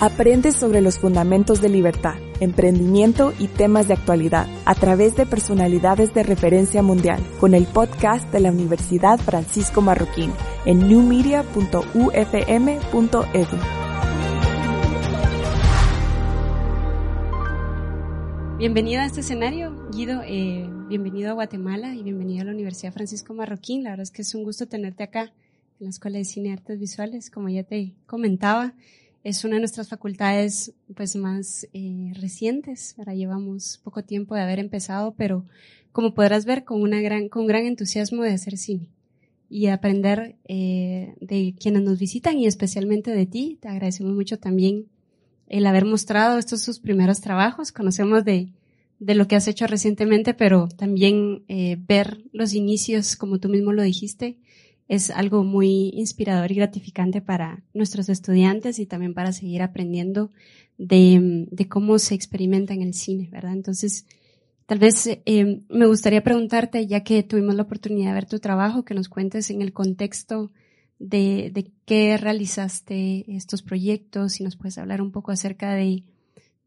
Aprende sobre los fundamentos de libertad, emprendimiento y temas de actualidad a través de personalidades de referencia mundial con el podcast de la Universidad Francisco Marroquín en newmedia.ufm.edu. Bienvenido a este escenario, Guido. Eh, bienvenido a Guatemala y bienvenido a la Universidad Francisco Marroquín. La verdad es que es un gusto tenerte acá en la Escuela de Cine y Artes Visuales, como ya te comentaba. Es una de nuestras facultades pues más eh, recientes. Ahora llevamos poco tiempo de haber empezado, pero como podrás ver, con una gran, con gran entusiasmo de hacer cine y aprender eh, de quienes nos visitan y especialmente de ti. Te agradecemos mucho también el haber mostrado estos sus primeros trabajos. Conocemos de, de lo que has hecho recientemente, pero también eh, ver los inicios, como tú mismo lo dijiste, es algo muy inspirador y gratificante para nuestros estudiantes y también para seguir aprendiendo de, de cómo se experimenta en el cine, ¿verdad? Entonces, tal vez eh, me gustaría preguntarte, ya que tuvimos la oportunidad de ver tu trabajo, que nos cuentes en el contexto de, de qué realizaste estos proyectos, si nos puedes hablar un poco acerca de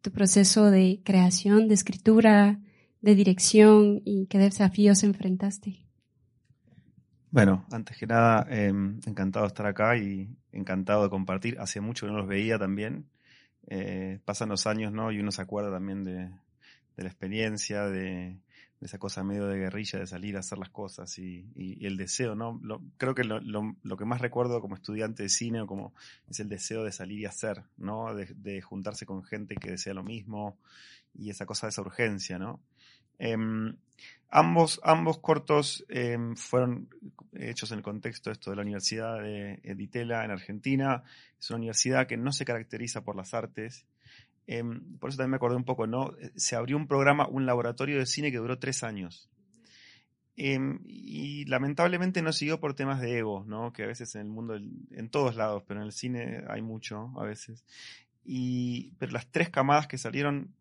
tu proceso de creación, de escritura, de dirección y qué desafíos enfrentaste. Bueno, antes que nada, eh, encantado de estar acá y encantado de compartir. Hace mucho que no los veía también. Eh, pasan los años, ¿no? Y uno se acuerda también de, la experiencia, de, de, esa cosa medio de guerrilla, de salir a hacer las cosas y, y, y el deseo, ¿no? Lo, creo que lo, lo, lo, que más recuerdo como estudiante de cine o como es el deseo de salir y hacer, ¿no? De, de juntarse con gente que desea lo mismo y esa cosa de esa urgencia, ¿no? Eh, ambos, ambos cortos eh, fueron hechos en el contexto esto de la Universidad de Editela en Argentina. Es una universidad que no se caracteriza por las artes. Eh, por eso también me acordé un poco, ¿no? Se abrió un programa, un laboratorio de cine que duró tres años. Eh, y lamentablemente no siguió por temas de ego, ¿no? Que a veces en el mundo, en todos lados, pero en el cine hay mucho a veces. Y, pero las tres camadas que salieron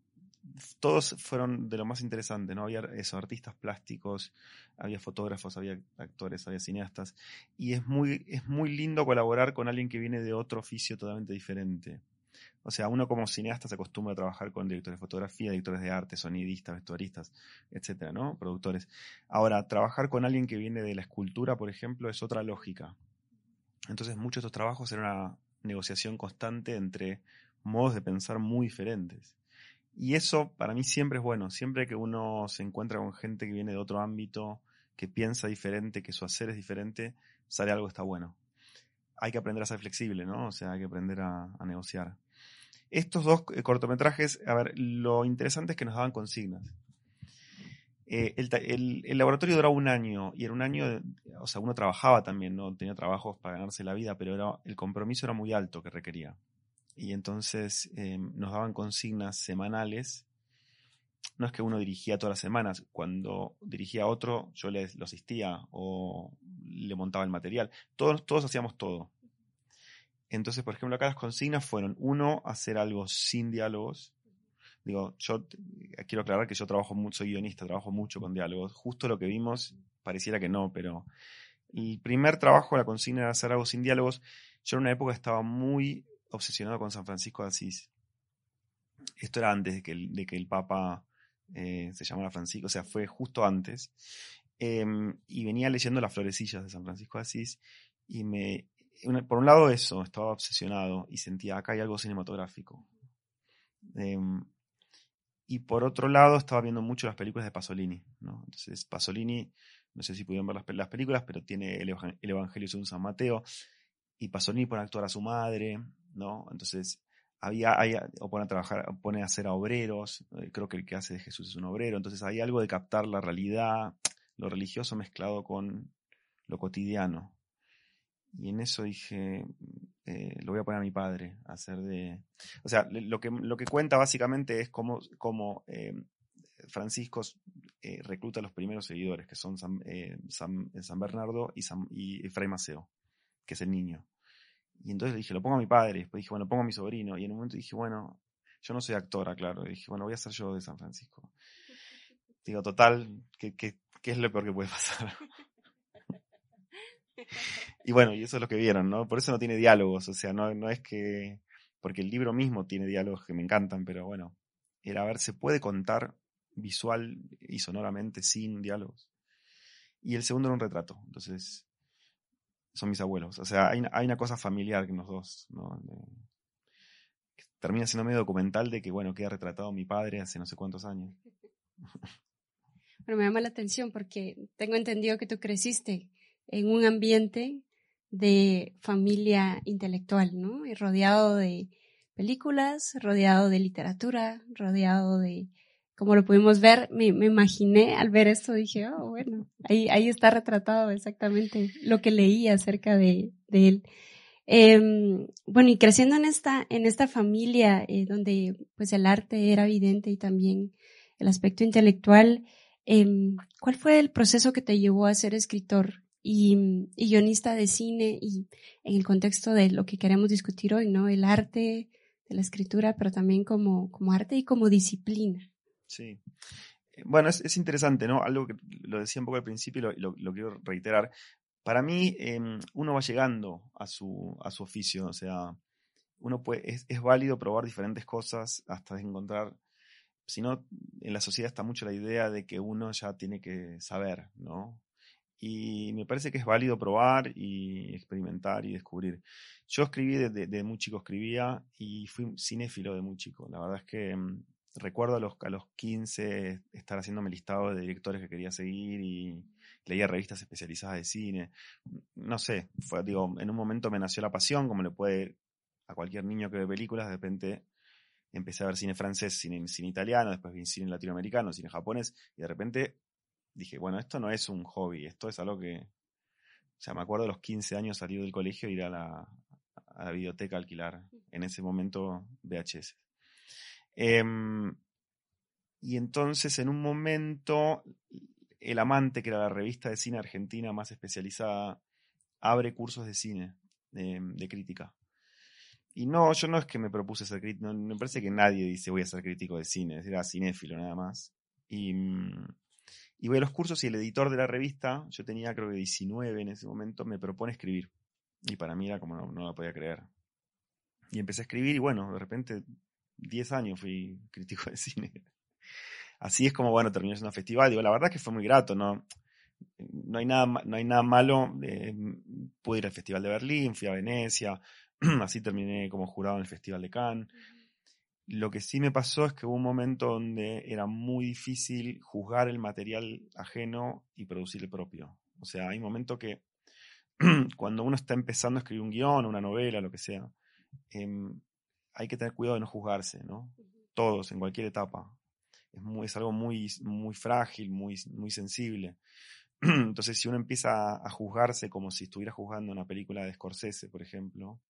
todos fueron de lo más interesante, ¿no? Había artistas plásticos, había fotógrafos, había actores, había cineastas. Y es muy, es muy lindo colaborar con alguien que viene de otro oficio totalmente diferente. O sea, uno como cineasta se acostumbra a trabajar con directores de fotografía, directores de arte, sonidistas, vestuaristas, etcétera, ¿no? Productores. Ahora, trabajar con alguien que viene de la escultura, por ejemplo, es otra lógica. Entonces, muchos de estos trabajos eran una negociación constante entre modos de pensar muy diferentes. Y eso para mí siempre es bueno, siempre que uno se encuentra con gente que viene de otro ámbito, que piensa diferente, que su hacer es diferente, sale algo está bueno. Hay que aprender a ser flexible, ¿no? O sea, hay que aprender a, negociar. Estos dos cortometrajes, a ver, lo interesante es que nos daban consignas. Eh, el, laboratorio duraba un año y era un año, o sea, uno trabajaba también, no tenía trabajos para ganarse la vida, pero era, el compromiso era muy alto que requería y entonces eh, nos daban consignas semanales. No es que uno dirigía todas las semanas, cuando dirigía a otro yo le, lo asistía o le montaba el material. Todos, todos hacíamos todo. Entonces, por ejemplo, acá las consignas fueron, uno, hacer algo sin diálogos. Digo, yo quiero aclarar que yo trabajo mucho, soy guionista, trabajo mucho con diálogos. Justo lo que vimos pareciera que no, pero el primer trabajo, la consigna era hacer algo sin diálogos. Yo en una época estaba muy obsesionado con San Francisco de Asís. Esto era antes de que el, de que el Papa eh, se llamara Francisco, o sea, fue justo antes. Eh, y venía leyendo las florecillas de San Francisco de Asís y me, por un lado eso, estaba obsesionado y sentía acá hay algo cinematográfico. Eh, y por otro lado estaba viendo mucho las películas de Pasolini, ¿no? Entonces Pasolini, no sé si pudieron ver las, las películas, pero tiene el, el Evangelio según San Mateo y Pasolini pone a actuar a su madre, ¿no? Entonces, había, o pone a trabajar, pone a hacer a obreros, eh, creo que el que hace de Jesús es un obrero, entonces hay algo de captar la realidad, lo religioso mezclado con lo cotidiano. Y en eso dije, eh, lo voy a poner a mi padre a hacer de... O sea, lo que, lo que cuenta básicamente es cómo, cómo eh, Francisco recluta a los primeros seguidores, que son San, San, Bernardo y, y Fray Maceo, que es el niño. Y entonces le dije, lo pongo a mi padre, después dije, bueno, lo pongo a mi sobrino. Y en un momento dije, bueno, yo no soy actora, claro. Dije, bueno, voy a ser yo de San Francisco. Digo, total, ¿qué, qué, qué es lo peor que puede pasar? y bueno, y eso es lo que vieron, ¿no? Por eso no tiene diálogos, o sea, no, no es que, porque el libro mismo tiene diálogos que me encantan, pero bueno, era a ver, se puede contar visual y sonoramente sin diálogos. Y el segundo era un retrato, entonces son mis abuelos, o sea, hay, hay una cosa familiar en los dos, ¿no? termina siendo medio documental de que, bueno, queda retratado mi padre hace no sé cuántos años. Pero me llama la atención porque tengo entendido que tú creciste en un ambiente de familia intelectual, ¿no? Y rodeado de películas, rodeado de literatura, rodeado de, como lo pudimos ver, me, imaginé al ver esto, dije, oh, bueno, ahí, ahí está retratado exactamente lo que leí acerca de, él. Em, bueno, y creciendo en esta, en esta familia eh, donde pues el arte era evidente y también el aspecto intelectual, em, ¿cuál fue el proceso que te llevó a ser escritor? y, guionista de cine y en el contexto de lo que queremos discutir hoy, ¿no? El arte de la escritura, pero también como, como arte y como disciplina. Sí. Eh, bueno, es, interesante, ¿no? Algo que lo decía un poco al principio y lo, quiero reiterar. Para mí, em, uno va llegando a su, a su oficio, o sea, uno puede, es, es válido probar diferentes cosas hasta encontrar si no, en la sociedad está mucho la idea de que uno ya tiene que saber, ¿no? y me parece que es válido probar y experimentar y descubrir. Yo escribí desde muy chico, escribía y fui cinéfilo de muy chico. La verdad es que mm, recuerdo a los, a los 15 estar haciéndome listado de directores que quería seguir y leía revistas especializadas de cine. No sé, fue, digo, en un momento me nació la pasión, como le puede a cualquier niño que ve películas, de repente empecé a ver cine francés, cine, cine italiano, después vi cine latinoamericano, cine japonés, y de repente dije, bueno, esto no es un hobby, esto es algo que, o sea, me acuerdo de los 15 años salir del colegio e ir a la, a la biblioteca a alquilar, en ese momento VHS. Em, y entonces, en un momento, El Amante, que era la revista de cine argentina más especializada, abre cursos de cine, de, crítica. Y no, yo no es que me propuse ser crítico, me parece que nadie dice voy a ser crítico de cine, era cinéfilo nada más. Y, mm, y voy a los cursos y el editor de la revista, yo tenía creo que 19 en ese momento, me propone escribir. Y para mí era como no, no lo podía creer. Y empecé a escribir y bueno, de repente 10 años fui crítico de cine. Así es como, bueno, terminé en un festival. Digo, la verdad que fue muy grato, ¿no? No hay nada, no hay nada malo. Eh, pude ir al Festival de Berlín, fui a Venecia, así terminé como jurado en el Festival de Cannes. Lo que sí me pasó es que hubo un momento donde era muy difícil juzgar el material ajeno y producir el propio. O sea, hay un momento que cuando uno está empezando a escribir un guion, una novela, lo que sea, em, hay que tener cuidado de no juzgarse, ¿no? Todos, en cualquier etapa. Es, muy, es algo muy, muy frágil, muy, muy sensible. Entonces, si uno empieza a juzgarse como si estuviera juzgando una película de Scorsese, por ejemplo,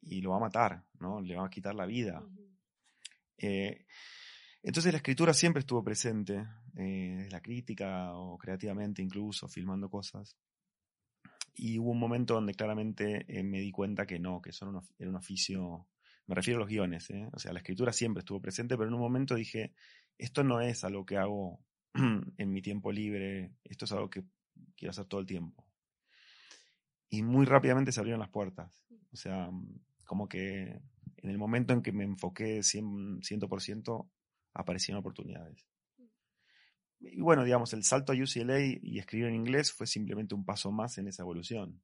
y lo va a matar, ¿no? Le va a quitar la vida. Eh, entonces la escritura siempre estuvo presente, eh, la crítica o creativamente incluso, filmando cosas. Y hubo un momento donde claramente eh, me di cuenta que no, que eso era un, oficio, me refiero a los guiones, o sea, la escritura siempre estuvo presente, pero en un momento dije, esto no es algo que hago en mi tiempo libre, esto es algo que quiero hacer todo el tiempo. Y muy rápidamente se abrieron las puertas, o sea, como que en el momento en que me enfoqué 100%, 100% aparecieron oportunidades. Y bueno, digamos, el salto a UCLA y escribir en inglés fue simplemente un paso más en esa evolución.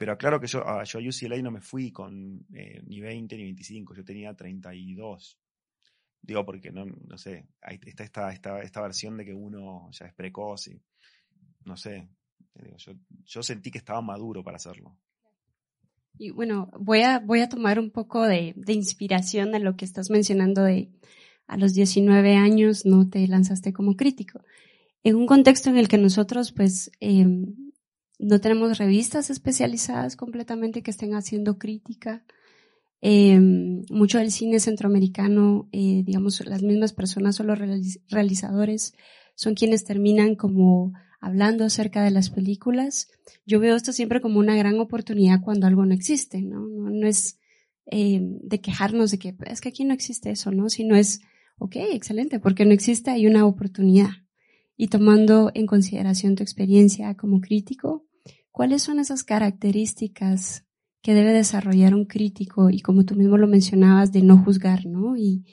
Pero claro que yo, yo a UCLA no me fui con eh, ni 20 ni 25, yo tenía 32. Digo, porque no, no sé, está esta, esta, esta versión de que uno ya es precoz y no sé. yo, yo sentí que estaba maduro para hacerlo. Y bueno, voy a, voy a tomar un poco de, de inspiración de lo que estás mencionando de a los 19 años no te lanzaste como crítico. En un contexto en el que nosotros, pues, em, no tenemos revistas especializadas completamente que estén haciendo crítica. Em, mucho del cine centroamericano, eh, digamos, las mismas personas o los realizadores son quienes terminan como hablando acerca de las películas. Yo veo esto siempre como una gran oportunidad cuando algo no existe, ¿no? No, es em, de quejarnos de que es que aquí no existe eso, ¿no? Sino es, ok, excelente, porque no existe, hay una oportunidad. Y tomando en consideración tu experiencia como crítico, ¿cuáles son esas características que debe desarrollar un crítico y como tú mismo lo mencionabas, de no juzgar, ¿no? Y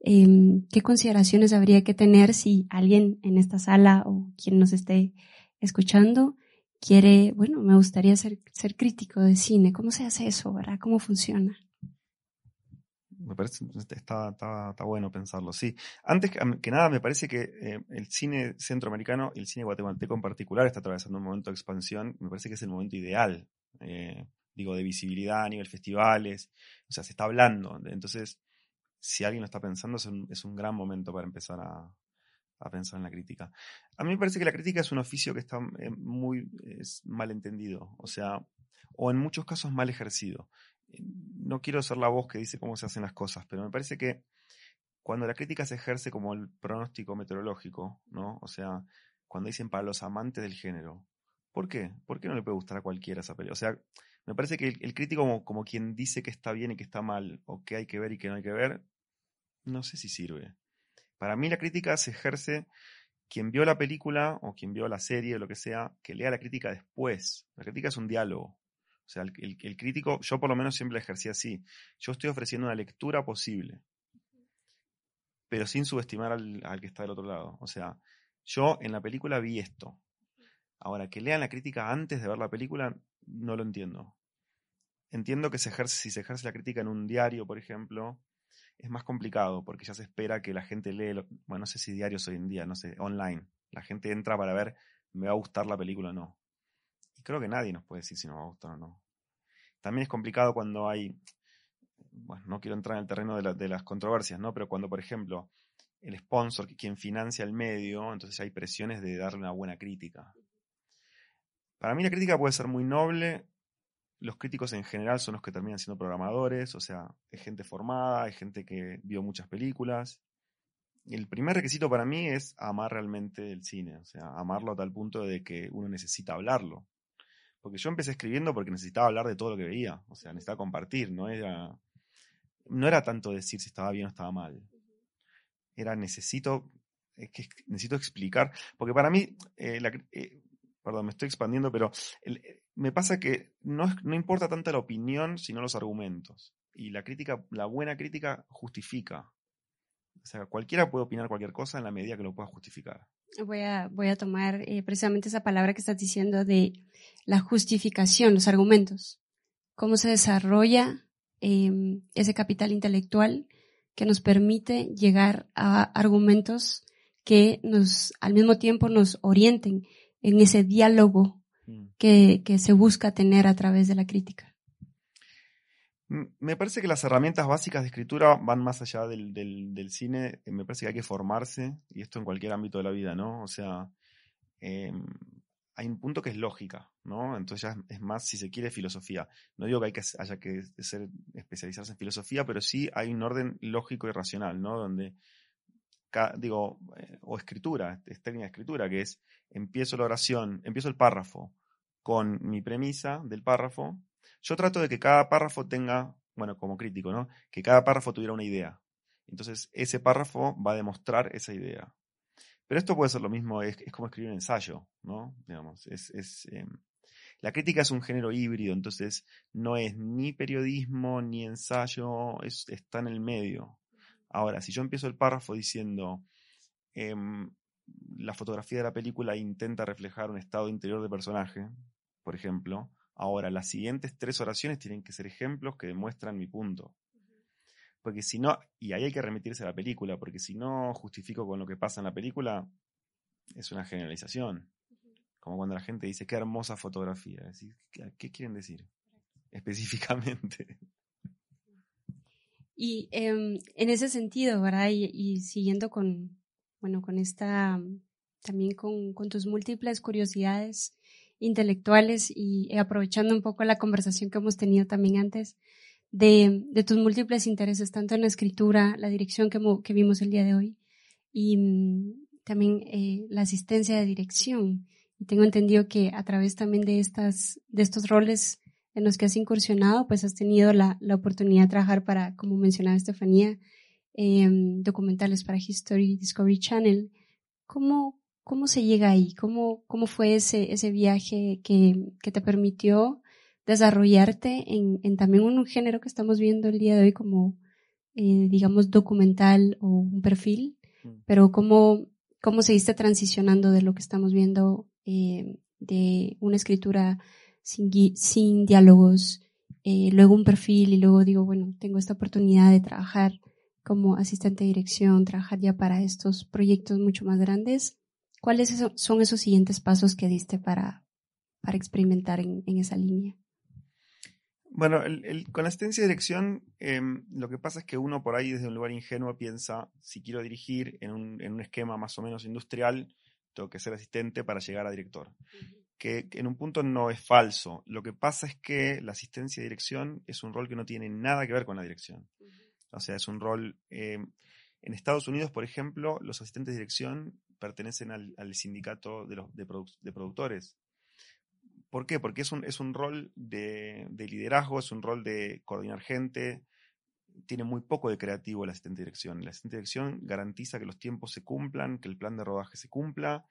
em, qué consideraciones habría que tener si alguien en esta sala o quien nos esté escuchando quiere, bueno, me gustaría ser, ser crítico de cine. ¿Cómo se hace eso, verdad? ¿Cómo funciona? Me parece, está, está, bueno pensarlo, sí. Antes que, nada, me parece que eh, el cine centroamericano y el cine guatemalteco en particular está atravesando un momento de expansión. Me parece que es el momento ideal. Eh, digo, de visibilidad a nivel festivales, o sea, se está hablando. Entonces, si alguien lo está pensando, es un, gran momento para empezar a, pensar en la crítica. A mí me parece que la crítica es un oficio que está eh, muy mal entendido, o sea, o en muchos casos mal ejercido. No quiero ser la voz que dice cómo se hacen las cosas, pero me parece que cuando la crítica se ejerce como el pronóstico meteorológico, ¿no? O sea, cuando dicen para los amantes del género, ¿por qué? ¿Por qué no le puede gustar a cualquiera esa película? O sea, me parece que el, crítico como, quien dice que está bien y que está mal, o que hay que ver y que no hay que ver, no sé si sirve. Para mí la crítica se ejerce quien vio la película o quien vio la serie o lo que sea, que lea la crítica después. La crítica es un diálogo. O sea, el, crítico, yo por lo menos siempre ejercí así. Yo estoy ofreciendo una lectura posible, pero sin subestimar al, al, que está del otro lado. O sea, yo en la película vi esto. Ahora, que lean la crítica antes de ver la película, no lo entiendo. Entiendo que se ejerce, si se ejerce la crítica en un diario, por ejemplo, es más complicado porque ya se espera que la gente lee, bueno, no sé si diarios hoy en día, no sé, online. La gente entra para ver, ¿me va a gustar la película o no? Creo que nadie nos puede decir si nos va a gustar o no. También es complicado cuando hay, bueno, no quiero entrar en el terreno de, las controversias, ¿no? Pero cuando, por ejemplo, el sponsor, quien financia el medio, entonces hay presiones de darle una buena crítica. Para mí la crítica puede ser muy noble los críticos en general son los que terminan siendo programadores, o sea, hay gente formada, hay gente que vio muchas películas. El primer requisito para mí es amar realmente el cine, o sea, amarlo a tal punto de que uno necesita hablarlo. Porque yo empecé escribiendo porque necesitaba hablar de todo lo que veía, o sea, necesitaba compartir, no era, no era tanto decir si estaba bien o estaba mal. Era necesito, que necesito explicar, porque para mí, eh, eh, perdón, me estoy expandiendo, pero me pasa que no, no importa tanto la opinión, sino los argumentos. Y la crítica, la buena crítica justifica. O sea, cualquiera puede opinar cualquier cosa en la medida que lo pueda justificar. Voy a, voy a tomar eh, precisamente esa palabra que estás diciendo de la justificación, los argumentos. Cómo se desarrolla em, ese capital intelectual que nos permite llegar a argumentos que nos, al mismo tiempo nos orienten en ese diálogo Mm. que, se busca tener a través de la crítica? Me parece que las herramientas básicas de escritura van más allá del, cine. Eh, me parece que hay que formarse, y esto en cualquier ámbito de la vida, ¿no? O sea, em, hay un punto que es lógica, ¿no? Entonces ya es más, si se quiere, filosofía. No digo que, hay que haya que ser, especializarse en filosofía, pero sí hay un orden lógico y racional, ¿no? Donde, digo, eh, o escritura, es técnica de escritura, que es empiezo la oración, empiezo el párrafo con mi premisa del párrafo, yo trato de que cada párrafo tenga, bueno, como crítico, ¿no? Que cada párrafo tuviera una idea. Entonces, ese párrafo va a demostrar esa idea. Pero esto puede ser lo mismo, es, como escribir un ensayo, ¿no? Digamos, es, em, la crítica es un género híbrido, entonces no es ni periodismo ni ensayo, está en el medio. Ahora, si yo empiezo el párrafo diciendo, em, la fotografía de la película intenta reflejar un estado interior de personaje, por ejemplo. Ahora, las siguientes tres oraciones tienen que ser ejemplos que demuestran mi punto. Porque si no, y ahí hay que remitirse a la película, porque si no justifico con lo que pasa en la película, es una generalización. Como cuando la gente dice, qué hermosa fotografía. ¿Qué quieren decir específicamente? Y em, en ese sentido, ¿verdad? y siguiendo con, bueno, con esta, también con, tus múltiples curiosidades intelectuales y aprovechando un poco la conversación que hemos tenido también antes de, de tus múltiples intereses, tanto en la escritura, la dirección que, que vimos el día de hoy y mm, también eh, la asistencia de dirección. Y tengo entendido que a través también de, estas, de estos roles en los que has incursionado, pues has tenido la, la oportunidad de trabajar para, como mencionaba Estefanía, eh, documentales para History Discovery Channel. ¿Cómo, cómo se llega ahí? ¿Cómo, cómo fue ese, ese viaje que, que te permitió desarrollarte en, en, también un género que estamos viendo el día de hoy como, eh, digamos, documental o un perfil? Mm. Pero ¿cómo, cómo seguiste transicionando de lo que estamos viendo eh, de una escritura sin, sin diálogos, eh, luego un perfil y luego digo, bueno, tengo esta oportunidad de trabajar como asistente de dirección, trabajar ya para estos proyectos mucho más grandes. ¿Cuáles son esos siguientes pasos que diste para, para experimentar en, esa línea? Bueno, con la asistencia de dirección, em, lo que pasa es que uno por ahí desde un lugar ingenuo piensa, si quiero dirigir en un, en un esquema más o menos industrial, tengo que ser asistente para llegar a director. que, en un punto no es falso. Lo que pasa es que la asistencia de dirección es un rol que no tiene nada que ver con la dirección. O sea, es un rol... Em, en Estados Unidos, por ejemplo, los asistentes de dirección pertenecen al, sindicato de, los, de, productores. ¿Por qué? Porque es un, es un rol de, liderazgo, es un rol de coordinar gente, tiene muy poco de creativo el asistente de dirección. El asistente de dirección garantiza que los tiempos se cumplan, que el plan de rodaje se cumpla.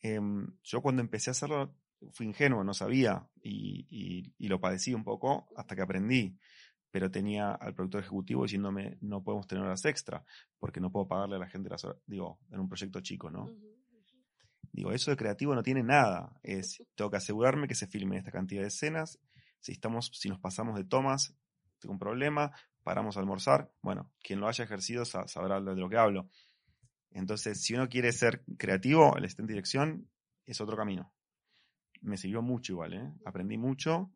Em, yo cuando empecé a hacerlo fui ingenuo, no sabía y, y, lo padecí un poco hasta que aprendí. Pero tenía al productor ejecutivo diciéndome, no podemos tener horas extra, porque no puedo pagarle a la gente las horas, digo, en un proyecto chico, ¿no? Digo, eso de creativo no tiene nada. Es, tengo que asegurarme que se filmen esta cantidad de escenas. Si estamos, si nos pasamos de tomas, tengo un problema paramos a almorzar, bueno, quien lo haya ejercido sabrá de lo que hablo. Entonces, si uno quiere ser creativo, el asistente en dirección es otro camino. Me sirvió mucho igual, ¿eh? aprendí mucho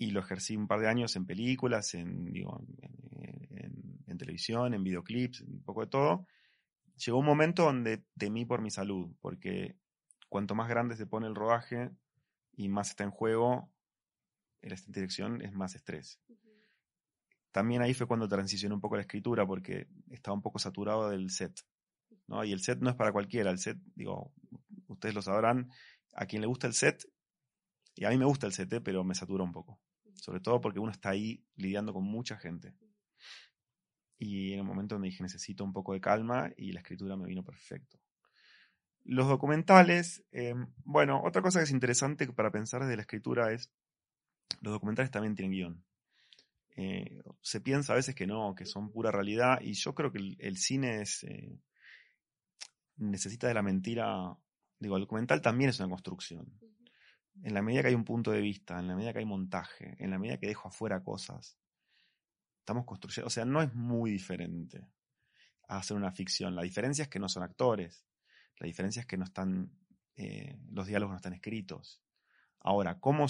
y lo ejercí un par de años en películas, en, digo, en, televisión, en videoclips, un poco de todo. Llegó un momento donde temí por mi salud, porque cuanto más grande se pone el rodaje y más está en juego, en dirección es más estrés también ahí fue cuando transicioné un poco la escritura porque estaba un poco saturado del set. ¿no? Y el set no es para cualquiera, el set, digo, ustedes lo sabrán, a quien le gusta el set, y a mí me gusta el set, ¿eh? pero me satura un poco. Sobre todo porque uno está ahí lidiando con mucha gente. Y en el momento donde dije necesito un poco de calma y la escritura me vino perfecto. Los documentales, eh, bueno, otra cosa que es interesante para pensar desde la escritura es, los documentales también tienen guion. Eh, se piensa a veces que no, que son pura realidad, y yo creo que el, cine eh, necesita de la mentira, digo, el documental también es una construcción. En la medida que hay un punto de vista, en la medida que hay montaje, en la medida que dejo afuera cosas, estamos construyendo, o sea, no es muy diferente a hacer una ficción. La diferencia es que no son actores, la diferencia es que no están, eh, los diálogos no están escritos. Ahora, ¿cómo,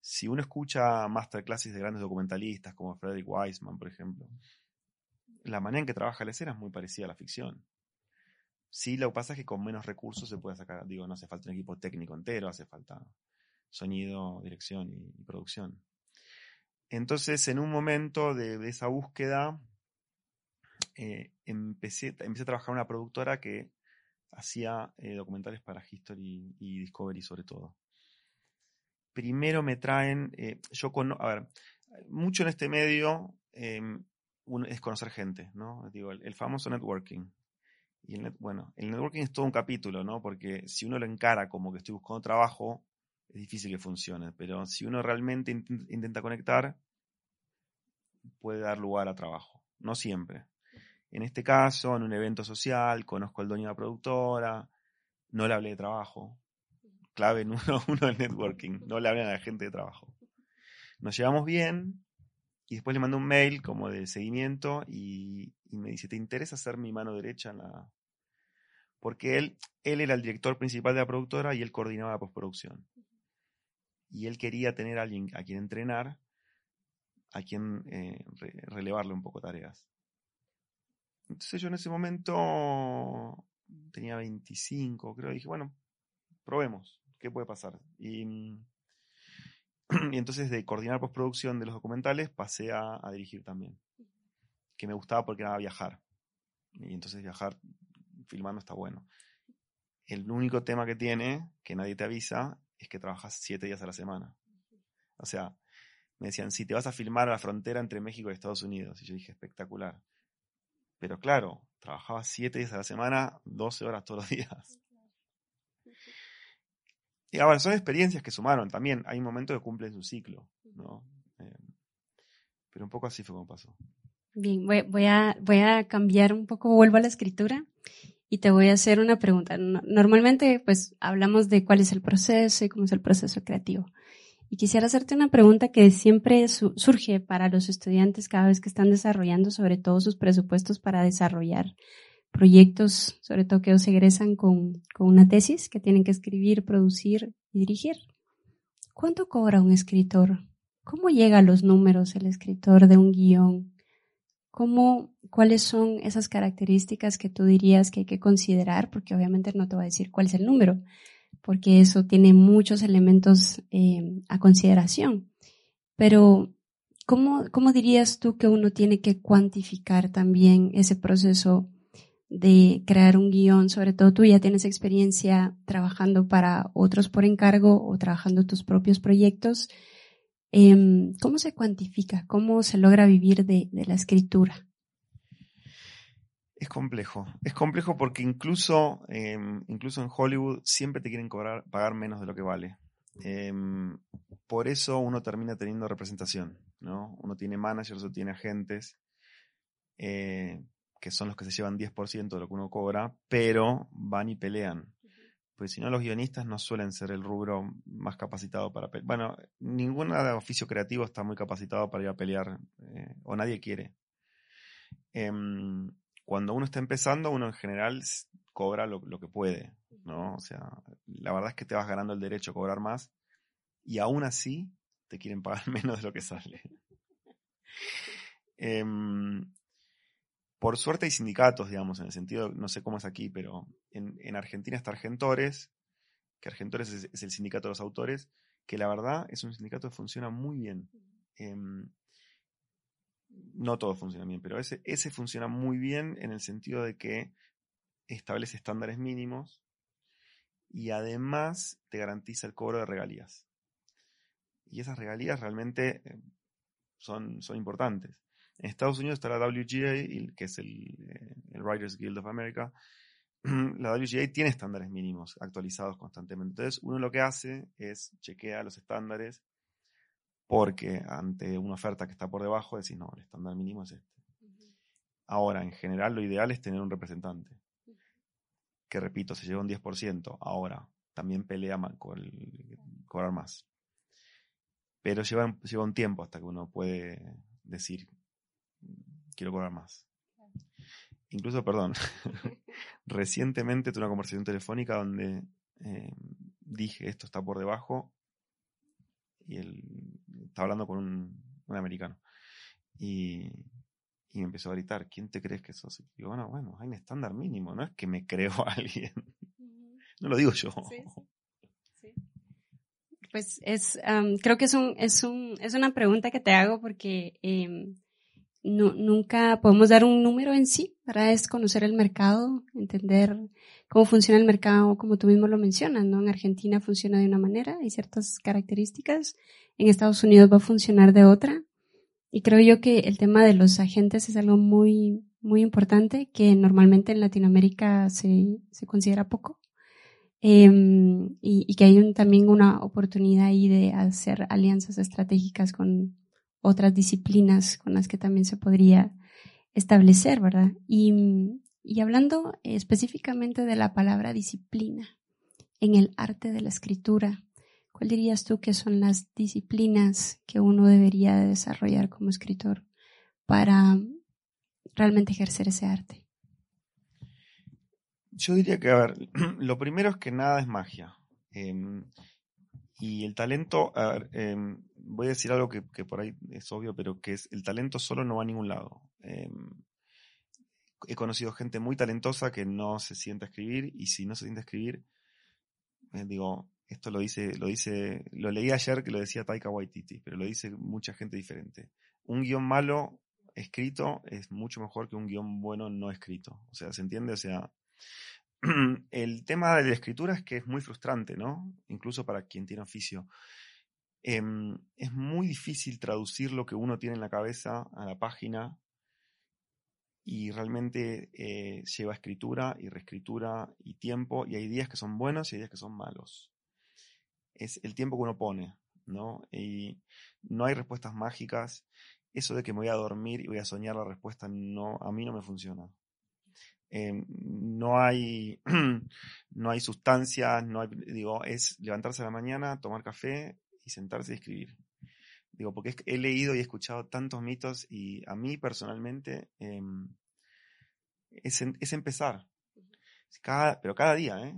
si uno escucha masterclasses de grandes documentalistas como Frederick Wiseman, por ejemplo, la manera en que trabaja la escena es muy parecida a la ficción. Sí, lo que pasa es que con menos recursos se puede sacar, digo, no hace falta un equipo técnico entero, hace falta sonido, dirección y, producción. Entonces, en un momento de, esa búsqueda, eh, empecé, empecé a trabajar en una productora que hacía eh, documentales para History y Discovery sobre todo primero me traen, eh, yo con, a ver, mucho en este medio em, es conocer gente, ¿no? Digo, el, famoso networking. Y el bueno, el networking es todo un capítulo, ¿no? Porque si uno lo encara como que estoy buscando trabajo, es difícil que funcione, pero si uno realmente intenta conectar, puede dar lugar a trabajo, no siempre. En este caso, en un evento social, conozco al dueño de la productora, no le hablé de trabajo, clave número uno del networking. No le hablan a la gente de trabajo. Nos llevamos bien y después le mando un mail como de seguimiento y, me dice, ¿te interesa ser mi mano derecha en la...? Porque él, él era el director principal de la productora y él coordinaba la postproducción. Y él quería tener a alguien a quien entrenar, a quien eh, relevarle un poco tareas. Entonces yo en ese momento tenía 25, creo, y dije, bueno, probemos ¿qué puede pasar? Y, y entonces de coordinar postproducción de los documentales pasé a, a dirigir también, que me gustaba porque era viajar. Y entonces viajar filmando está bueno. El único tema que tiene, que nadie te avisa, es que trabajas siete días a la semana. O sea, me decían, si te vas a filmar a la frontera entre México y Estados Unidos. Y yo dije, espectacular. Pero claro, trabajaba siete días a la semana, 12 horas todos los días. Y ahora, son experiencias que sumaron también. Hay momentos que cumplen su ciclo, ¿no? Eh, pero un poco así fue como pasó. Bien, voy, a, voy a cambiar un poco, vuelvo a la escritura y te voy a hacer una pregunta. Normalmente, pues, hablamos de cuál es el proceso y cómo es el proceso creativo. Y quisiera hacerte una pregunta que siempre surge para los estudiantes cada vez que están desarrollando sobre todo sus presupuestos para desarrollar proyectos, sobre todo que ellos egresan con, con una tesis que tienen que escribir, producir y dirigir. ¿Cuánto cobra un escritor? ¿Cómo llega a los números el escritor de un guion? ¿Cómo, ¿Cuáles son esas características que tú dirías que hay que considerar? Porque obviamente no te va a decir cuál es el número, porque eso tiene muchos elementos eh, a consideración. Pero, ¿cómo, ¿cómo dirías tú que uno tiene que cuantificar también ese proceso de crear un guion? Sobre todo tú ya tienes experiencia trabajando para otros por encargo o trabajando tus propios proyectos. Em, ¿Cómo se cuantifica? ¿Cómo se logra vivir de, de la escritura? Es complejo. Es complejo porque incluso, em, incluso en Hollywood siempre te quieren cobrar, pagar menos de lo que vale. Em, por eso uno termina teniendo representación, ¿no? Uno tiene managers o tiene agentes, eh, que son los que se llevan 10% de lo que uno cobra, pero van y pelean. Pues si no, los guionistas no suelen ser el rubro más capacitado para pelear. Bueno, ningún oficio creativo está muy capacitado para ir a pelear, eh, o nadie quiere. Em, cuando uno está empezando, uno en general cobra lo, que puede, ¿no? O sea, la verdad es que te vas ganando el derecho a cobrar más y aún así te quieren pagar menos de lo que sale. Em, por suerte hay sindicatos, digamos, en el sentido, no sé cómo es aquí, pero en, Argentina está Argentores, que Argentores es, el sindicato de los autores, que la verdad es un sindicato que funciona muy bien. Em, no todo funciona bien, pero ese, ese funciona muy bien en el sentido de que establece estándares mínimos y además te garantiza el cobro de regalías. Y esas regalías realmente eh, son, son importantes. En Estados Unidos está la WGA, que es el, eh, el Writers Guild of America. La WGA tiene estándares mínimos actualizados constantemente. Entonces, uno lo que hace es chequear los estándares porque ante una oferta que está por debajo decís, no, el estándar mínimo es este. Ahora, en general, lo ideal es tener un representante, que repito, se lleva un 10%, ahora también pelea con cobrar más. Pero lleva, lleva un tiempo hasta que uno puede decir, quiero cobrar más. Incluso, perdón, recientemente tuve una conversación telefónica donde eh, dije, esto está por debajo, y él estaba hablando con un, americano. Y, y, me empezó a gritar, ¿quién te crees que sos? Y digo, bueno, bueno, hay un estándar mínimo, no es que me creo a alguien. No lo digo yo. Pues es, creo que es, un, es, un, es una pregunta que te hago porque em, no, nunca podemos dar un número en sí, ¿verdad? Es conocer el mercado, entender cómo funciona el mercado, como tú mismo lo mencionas, ¿no? En Argentina funciona de una manera, hay ciertas características, en Estados Unidos va a funcionar de otra. Y creo yo que el tema de los agentes es algo muy, muy importante que normalmente en Latinoamérica se, se considera poco. Em, y, y, que hay un, también una oportunidad ahí de hacer alianzas estratégicas con otras disciplinas con las que también se podría establecer, ¿verdad? Y, y hablando específicamente de la palabra disciplina en el arte de la escritura, ¿cuál dirías tú que son las disciplinas que uno debería desarrollar como escritor para realmente ejercer ese arte? Yo diría que, a ver, lo primero es que nada es magia. Em, y el talento, a ver, em, voy a decir algo que, por ahí es obvio, pero que es el talento solo no va a ningún lado. Em, he conocido gente muy talentosa que no se sienta a escribir y si no se siente a escribir, eh, digo, esto lo dice, lo dice, lo leí ayer que lo decía Taika Waititi, pero lo dice mucha gente diferente. Un guion malo escrito es mucho mejor que un guion bueno no escrito. O sea, ¿se entiende? O sea, el tema de la escritura es que es muy frustrante, ¿no? Incluso para quien tiene oficio. Em, es muy difícil traducir lo que uno tiene en la cabeza a la página y realmente eh, lleva escritura y reescritura y tiempo y hay días que son buenos y hay días que son malos. Es el tiempo que uno pone, ¿no? Y no hay respuestas mágicas. Eso de que me voy a dormir y voy a soñar la respuesta, no, a mí no me funciona. Em, no hay no hay sustancias, no hay, digo, es levantarse a la mañana, tomar café y sentarse y escribir. Digo, porque he leído y he escuchado tantos mitos y a mí personalmente em, es, es, empezar. Cada, pero cada día, ¿eh?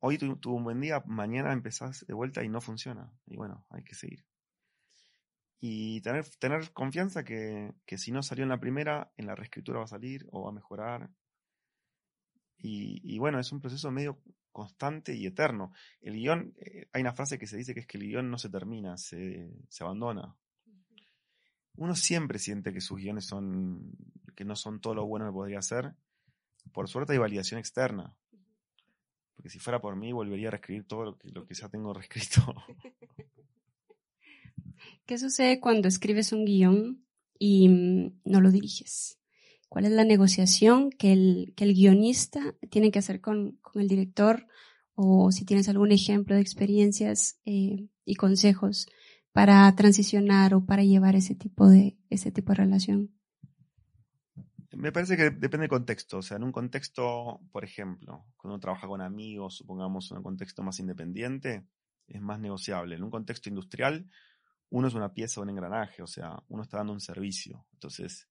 hoy tuve un buen día, mañana empezás de vuelta y no funciona. Y bueno, hay que seguir. Y tener, tener confianza que, que si no salió en la primera, en la reescritura va a salir o va a mejorar. Y, y bueno, es un proceso medio constante y eterno. El guion, eh, hay una frase que se dice que es que el guion no se termina, se, se abandona. Uno siempre siente que sus guiones son, que no son todo lo bueno que podría ser. Por suerte hay validación externa. Porque si fuera por mí, volvería a reescribir todo lo que, lo que ya tengo reescrito. ¿Qué sucede cuando escribes un guion y mm, no lo diriges? Cuál es la negociación que el, que el guionista tiene que hacer con, con el director o si tienes algún ejemplo de experiencias eh, y consejos para transicionar o para llevar ese tipo de, ese tipo de relación. Me parece que depende del contexto. O sea, en un contexto, por ejemplo, cuando uno trabaja con amigos, supongamos en un contexto más independiente, es más negociable. En un contexto industrial, uno es una pieza o un engranaje, o sea, uno está dando un servicio. Entonces,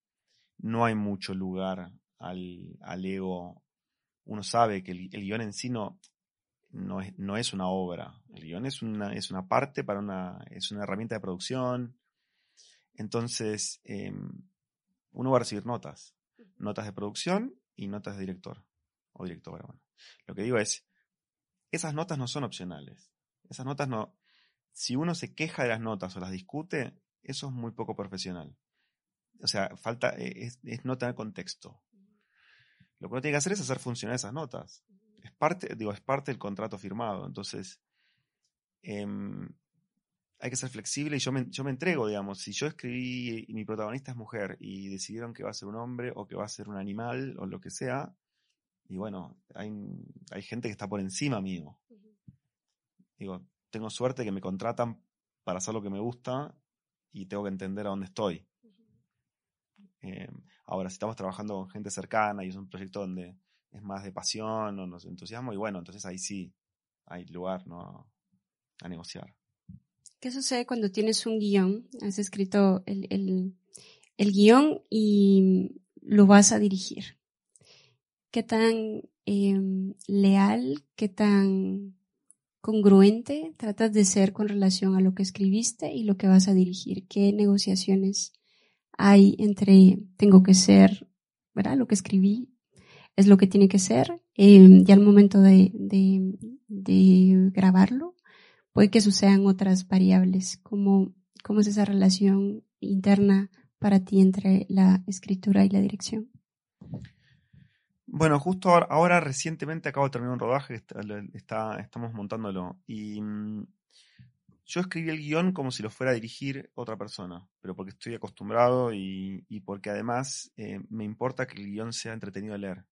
no hay mucho lugar al, al ego. Uno sabe que el, guion en sí no, no, es, no es una obra. El guion es una, es una parte para una, es una herramienta de producción. Entonces, em, uno va a recibir notas. Notas de producción y notas de director o directora. Lo que digo es, esas notas no son opcionales. Esas notas no, si uno se queja de las notas o las discute, eso es muy poco profesional. O sea, falta, eh, es, no tener contexto. Lo que uno tiene que hacer es hacer funcionar esas notas. Es parte, digo, es parte del contrato firmado. Entonces, em, hay que ser flexible y yo me, yo me entrego, digamos. Si yo escribí y mi protagonista es mujer y decidieron que va a ser un hombre o que va a ser un animal o lo que sea, y bueno, hay, hay gente que está por encima mío. Digo, tengo suerte que me contratan para hacer lo que me gusta y tengo que entender a dónde estoy. Eh, ahora, si estamos trabajando con gente cercana y es un proyecto donde es más de pasión o nos entusiasmo, y bueno, entonces ahí sí hay lugar ¿no? a negociar. ¿Qué sucede cuando tienes un guion? Has escrito el, el, el guion y lo vas a dirigir. ¿Qué tan em, leal, qué tan congruente tratas de ser con relación a lo que escribiste y lo que vas a dirigir? ¿Qué negociaciones hay entre tengo que ser, ¿verdad? Lo que escribí es lo que tiene que ser. Eh, ya al momento de, de, grabarlo, puede que sucedan otras variables. ¿Cómo, ¿Cómo es esa relación interna para ti entre la escritura y la dirección? Bueno, justo ahora, recientemente acabo de terminar un rodaje, está, estamos montándolo y mm, yo escribí el guion como si lo fuera a dirigir otra persona, pero porque estoy acostumbrado y, porque además eh, me importa que el guion sea entretenido de leer.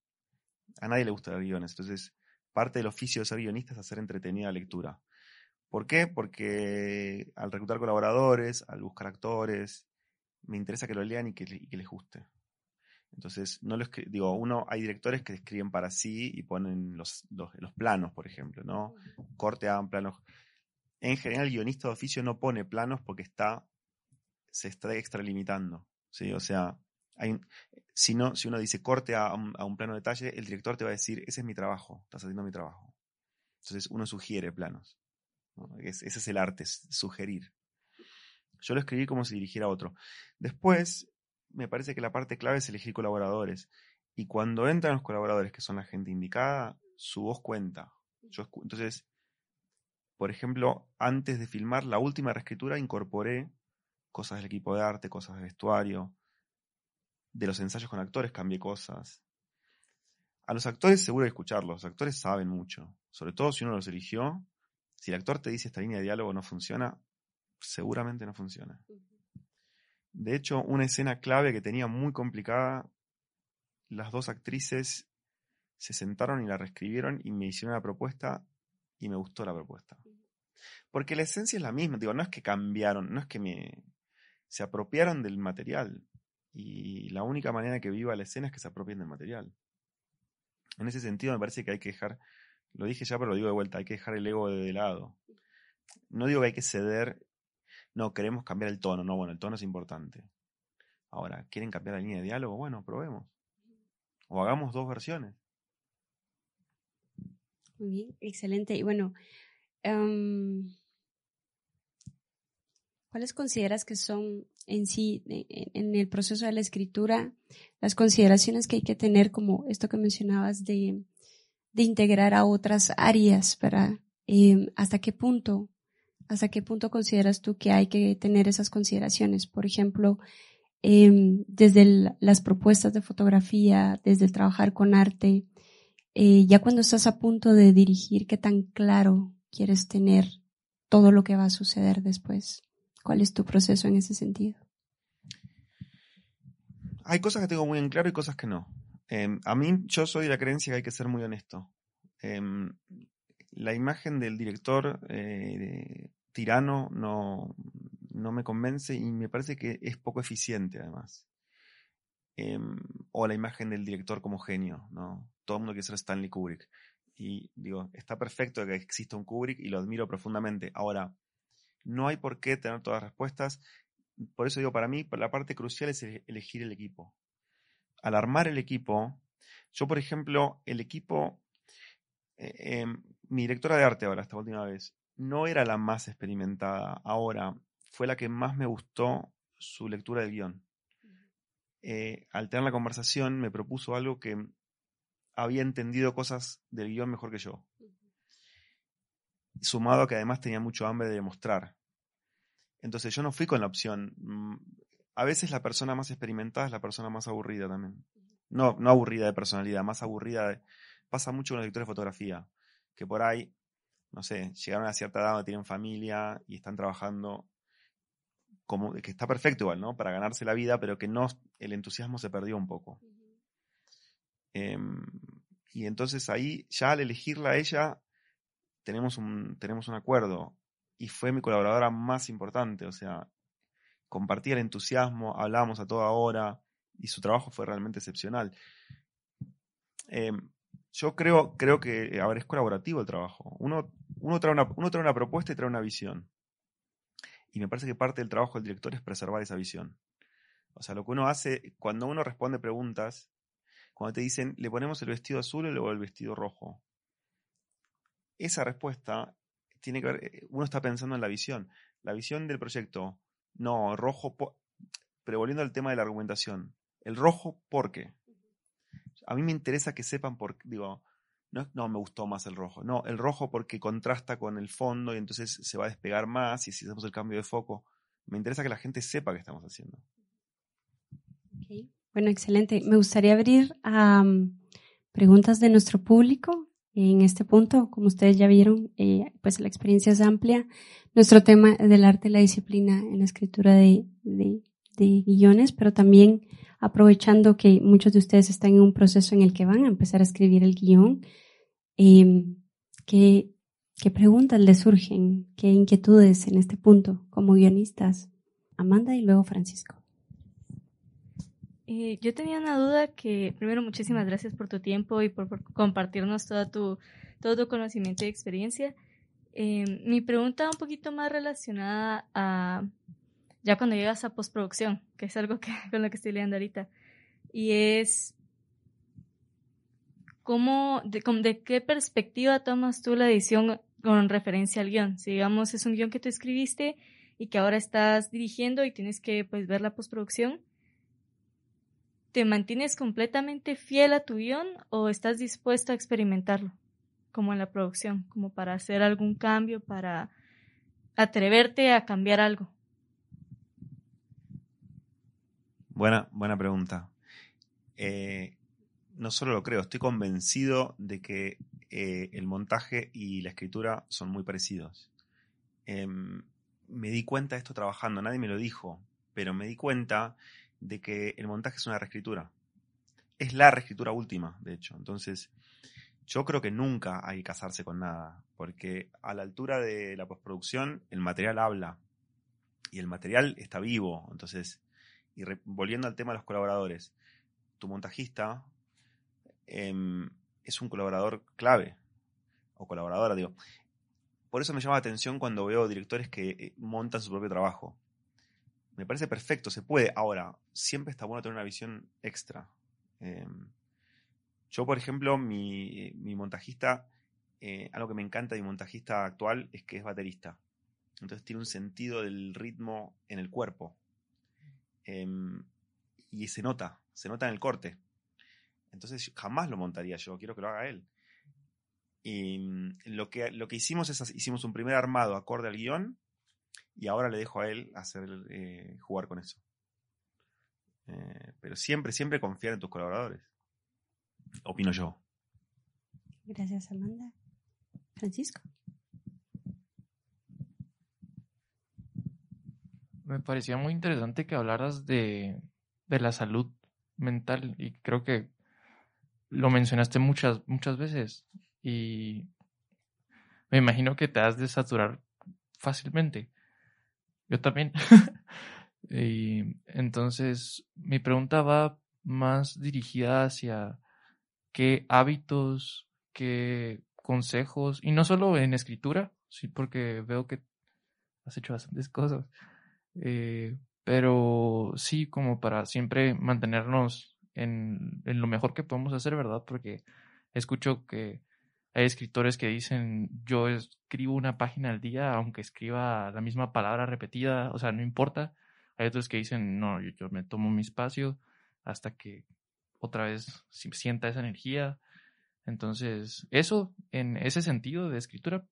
A nadie le gusta leer guiones, entonces parte del oficio de ser guionista es hacer entretenida la lectura. ¿Por qué? Porque al reclutar colaboradores, al buscar actores, me interesa que lo lean y que, les guste. Entonces, no lo digo, uno, hay directores que escriben para sí y ponen los, los, los planos, por ejemplo, ¿no? Corte a planos en general el guionista de oficio no pone planos porque está, se está extralimitando. ¿sí? O sea, hay, si, no, si uno dice corte a un, plano de detalle, el director te va a decir, ese es mi trabajo, estás haciendo mi trabajo. Entonces uno sugiere planos. ese es el arte, sugerir. Yo lo escribí como si dirigiera a otro. Después, me parece que la parte clave es elegir colaboradores. Y cuando entran los colaboradores, que son la gente indicada, su voz cuenta. Entonces, por ejemplo, antes de filmar la última reescritura, incorporé cosas del equipo de arte, cosas de vestuario. De los ensayos con actores cambié cosas. A los actores seguro hay que escucharlos. Los actores saben mucho. Sobre todo si uno los eligió. Si el actor te dice esta línea de diálogo no funciona, seguramente no funciona. De hecho, una escena clave que tenía muy complicada, las dos actrices se sentaron y la reescribieron y me hicieron una propuesta y me gustó la propuesta. Porque la esencia es la misma, digo, no es que cambiaron, no es que me se apropiaron del material y la única manera que viva la escena es que se apropien del material. En ese sentido me parece que hay que dejar, lo dije ya pero lo digo de vuelta, hay que dejar el ego de lado. No digo que hay que ceder, no, queremos cambiar el tono, no, bueno, el tono es importante. Ahora, ¿quieren cambiar la línea de diálogo? Bueno, probemos. O hagamos dos versiones. Muy bien, excelente. Y bueno, em, ¿cuáles consideras que son en sí, en el proceso de la escritura, las consideraciones que hay que tener, como esto que mencionabas de, de integrar a otras áreas, para em, ¿Hasta qué punto? ¿Hasta qué punto consideras tú que hay que tener esas consideraciones? Por ejemplo, em, desde las propuestas de fotografía, desde el trabajar con arte, eh, ya cuando estás a punto de dirigir, ¿qué tan claro quieres tener todo lo que va a suceder después? ¿Cuál es tu proceso en ese sentido? Hay cosas que tengo muy en claro y cosas que no. Em, a mí, yo soy de la creencia que hay que ser muy honesto. Em, la imagen del director eh, tirano no, no me convence y me parece que es poco eficiente además. Em, o la imagen del director como genio, ¿no? Todo el mundo quiere ser Stanley Kubrick. Y digo, está perfecto que exista un Kubrick y lo admiro profundamente. Ahora, no hay por qué tener todas las respuestas. Por eso digo, para mí, la parte crucial es elegir el equipo. Al armar el equipo, yo, por ejemplo, el equipo, eh, em, mi directora de arte ahora, esta última vez, no era la más experimentada. Ahora, fue la que más me gustó su lectura del guion. Eh, al tener la conversación me propuso algo que había entendido cosas del guion mejor que yo. Sumado a que además tenía mucho hambre de demostrar. Entonces yo no fui con la opción. Mm, a veces la persona más experimentada es la persona más aburrida también. No, no aburrida de personalidad, más aburrida de... Pasa mucho con los directores de fotografía, que por ahí, no sé, llegaron a cierta edad, tienen familia y están trabajando como que está perfecto igual, ¿no? Para ganarse la vida, pero que no, el entusiasmo se perdió un poco. Em, y entonces ahí, ya al elegirla a ella, tenemos un, tenemos un acuerdo. Y fue mi colaboradora más importante, o sea, compartía el entusiasmo, hablábamos a toda hora, y su trabajo fue realmente excepcional. Em, yo creo, creo que, a ver, es colaborativo el trabajo. Uno, uno, trae una, uno trae una propuesta y trae una visión. Y me parece que parte del trabajo del director es preservar esa visión. O sea, lo que uno hace, cuando uno responde preguntas, cuando te dicen, le ponemos el vestido azul o el vestido rojo. Esa respuesta tiene que ver, eh, uno está pensando en la visión. La visión del proyecto, no, rojo, pero volviendo al tema de la argumentación, el rojo, ¿por qué? A mí me interesa que sepan por digo, no, no me gustó más el rojo. No, el rojo porque contrasta con el fondo y entonces se va a despegar más y si hacemos el cambio de foco. Me interesa que la gente sepa qué estamos haciendo. Bueno, excelente. Me gustaría abrir a preguntas de nuestro público. En este punto, como ustedes ya vieron, eh, pues la experiencia es amplia. Nuestro tema del arte y la disciplina en la escritura de, de, de guiones, pero también aprovechando que muchos de ustedes están en un proceso en el que van a empezar a escribir el guion, Em, ¿qué, ¿Qué preguntas le surgen? ¿Qué inquietudes en este punto como guionistas? Amanda y luego Francisco. Eh, yo tenía una duda que, primero, muchísimas gracias por tu tiempo y por, compartirnos toda tu, todo tu conocimiento y experiencia. Em, mi pregunta un poquito más relacionada a ya cuando llegas a postproducción, que es algo que, con lo que estoy leyendo ahorita, y es ¿cómo, de, de qué perspectiva tomas tú la edición con referencia al guion? Si digamos es un guion que tú escribiste y que ahora estás dirigiendo y tienes que pues ver la postproducción, ¿te mantienes completamente fiel a tu guion o estás dispuesto a experimentarlo? como en la producción, como para hacer algún cambio, para atreverte a cambiar algo? Buena, buena pregunta. Eh, no solo lo creo, estoy convencido de que eh, el montaje y la escritura son muy parecidos. Em, me di cuenta de esto trabajando, nadie me lo dijo, pero me di cuenta de que el montaje es una reescritura. Es la reescritura última, de hecho. Entonces, yo creo que nunca hay que casarse con nada, porque a la altura de la postproducción el material habla y el material está vivo. Entonces, y volviendo al tema de los colaboradores, tu montajista em, es un colaborador clave, o colaboradora, digo. Por eso me llama la atención cuando veo directores que eh, montan su propio trabajo. Me parece perfecto, se puede. Ahora, siempre está bueno tener una visión extra. Em, yo, por ejemplo, mi, montajista, eh, algo que me encanta de mi montajista actual es que es baterista. Entonces tiene un sentido del ritmo en el cuerpo. Em, y se nota, se nota en el corte. Entonces jamás lo montaría yo, quiero que lo haga él. Y mm, lo que, lo que hicimos es, hicimos un primer armado acorde al guion y ahora le dejo a él hacer, eh, jugar con eso. Eh, pero siempre, siempre confiar en tus colaboradores. Opino yo. Gracias, Amanda. Francisco. Me parecía muy interesante que hablaras de, de la salud mental y creo que lo mencionaste muchas, muchas veces y me imagino que te has de saturar fácilmente. Yo también. y entonces mi pregunta va más dirigida hacia qué hábitos, qué consejos, y no solo en escritura, sí, porque veo que has hecho bastantes cosas, eh, pero sí como para siempre mantenernos en, lo mejor que podemos hacer, ¿verdad? Porque escucho que hay escritores que dicen, yo escribo una página al día, aunque escriba la misma palabra repetida, o sea, no importa. Hay otros que dicen, no, yo, yo me tomo mi espacio hasta que otra vez sienta esa energía. Entonces, eso en ese sentido de escritura.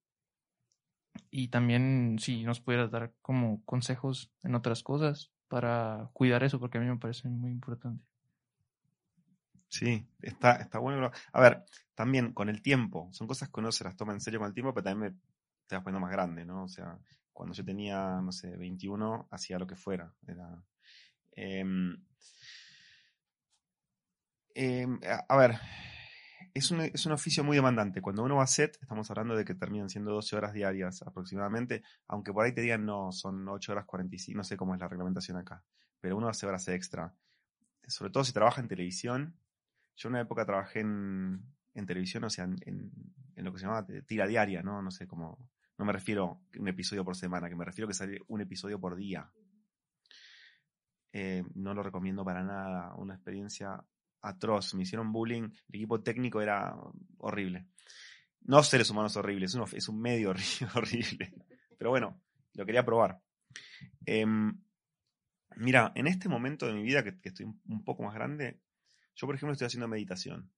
Y también si nos pudieras dar como consejos en otras cosas para cuidar eso, porque a mí me parece muy importante. Sí, está, está bueno. A ver, también con el tiempo, son cosas que uno se las toma en serio con el tiempo, pero también me, te vas poniendo más grande, ¿no? O sea, cuando yo tenía, no sé, 21, hacía lo que fuera. Era, em, Em, a, ver, es un, es un, oficio muy demandante. Cuando uno va a set, estamos hablando de que terminan siendo 12 horas diarias aproximadamente, aunque por ahí te digan no, son 8 horas 45, no sé cómo es la reglamentación acá, pero uno hace horas extra. Sobre todo si trabaja en televisión. Yo en una época trabajé en, en televisión, o sea, en, lo que se llama tira diaria, ¿no? No sé cómo. No me refiero a un episodio por semana, que me refiero a que sale un episodio por día. Eh, no lo recomiendo para nada. Una experiencia atroz, me hicieron bullying, el equipo técnico era horrible. No seres humanos horribles, es un, medio horrible. Pero bueno, lo quería probar. Em, mira, en este momento de mi vida, que, estoy un poco más grande, yo por ejemplo estoy haciendo meditación.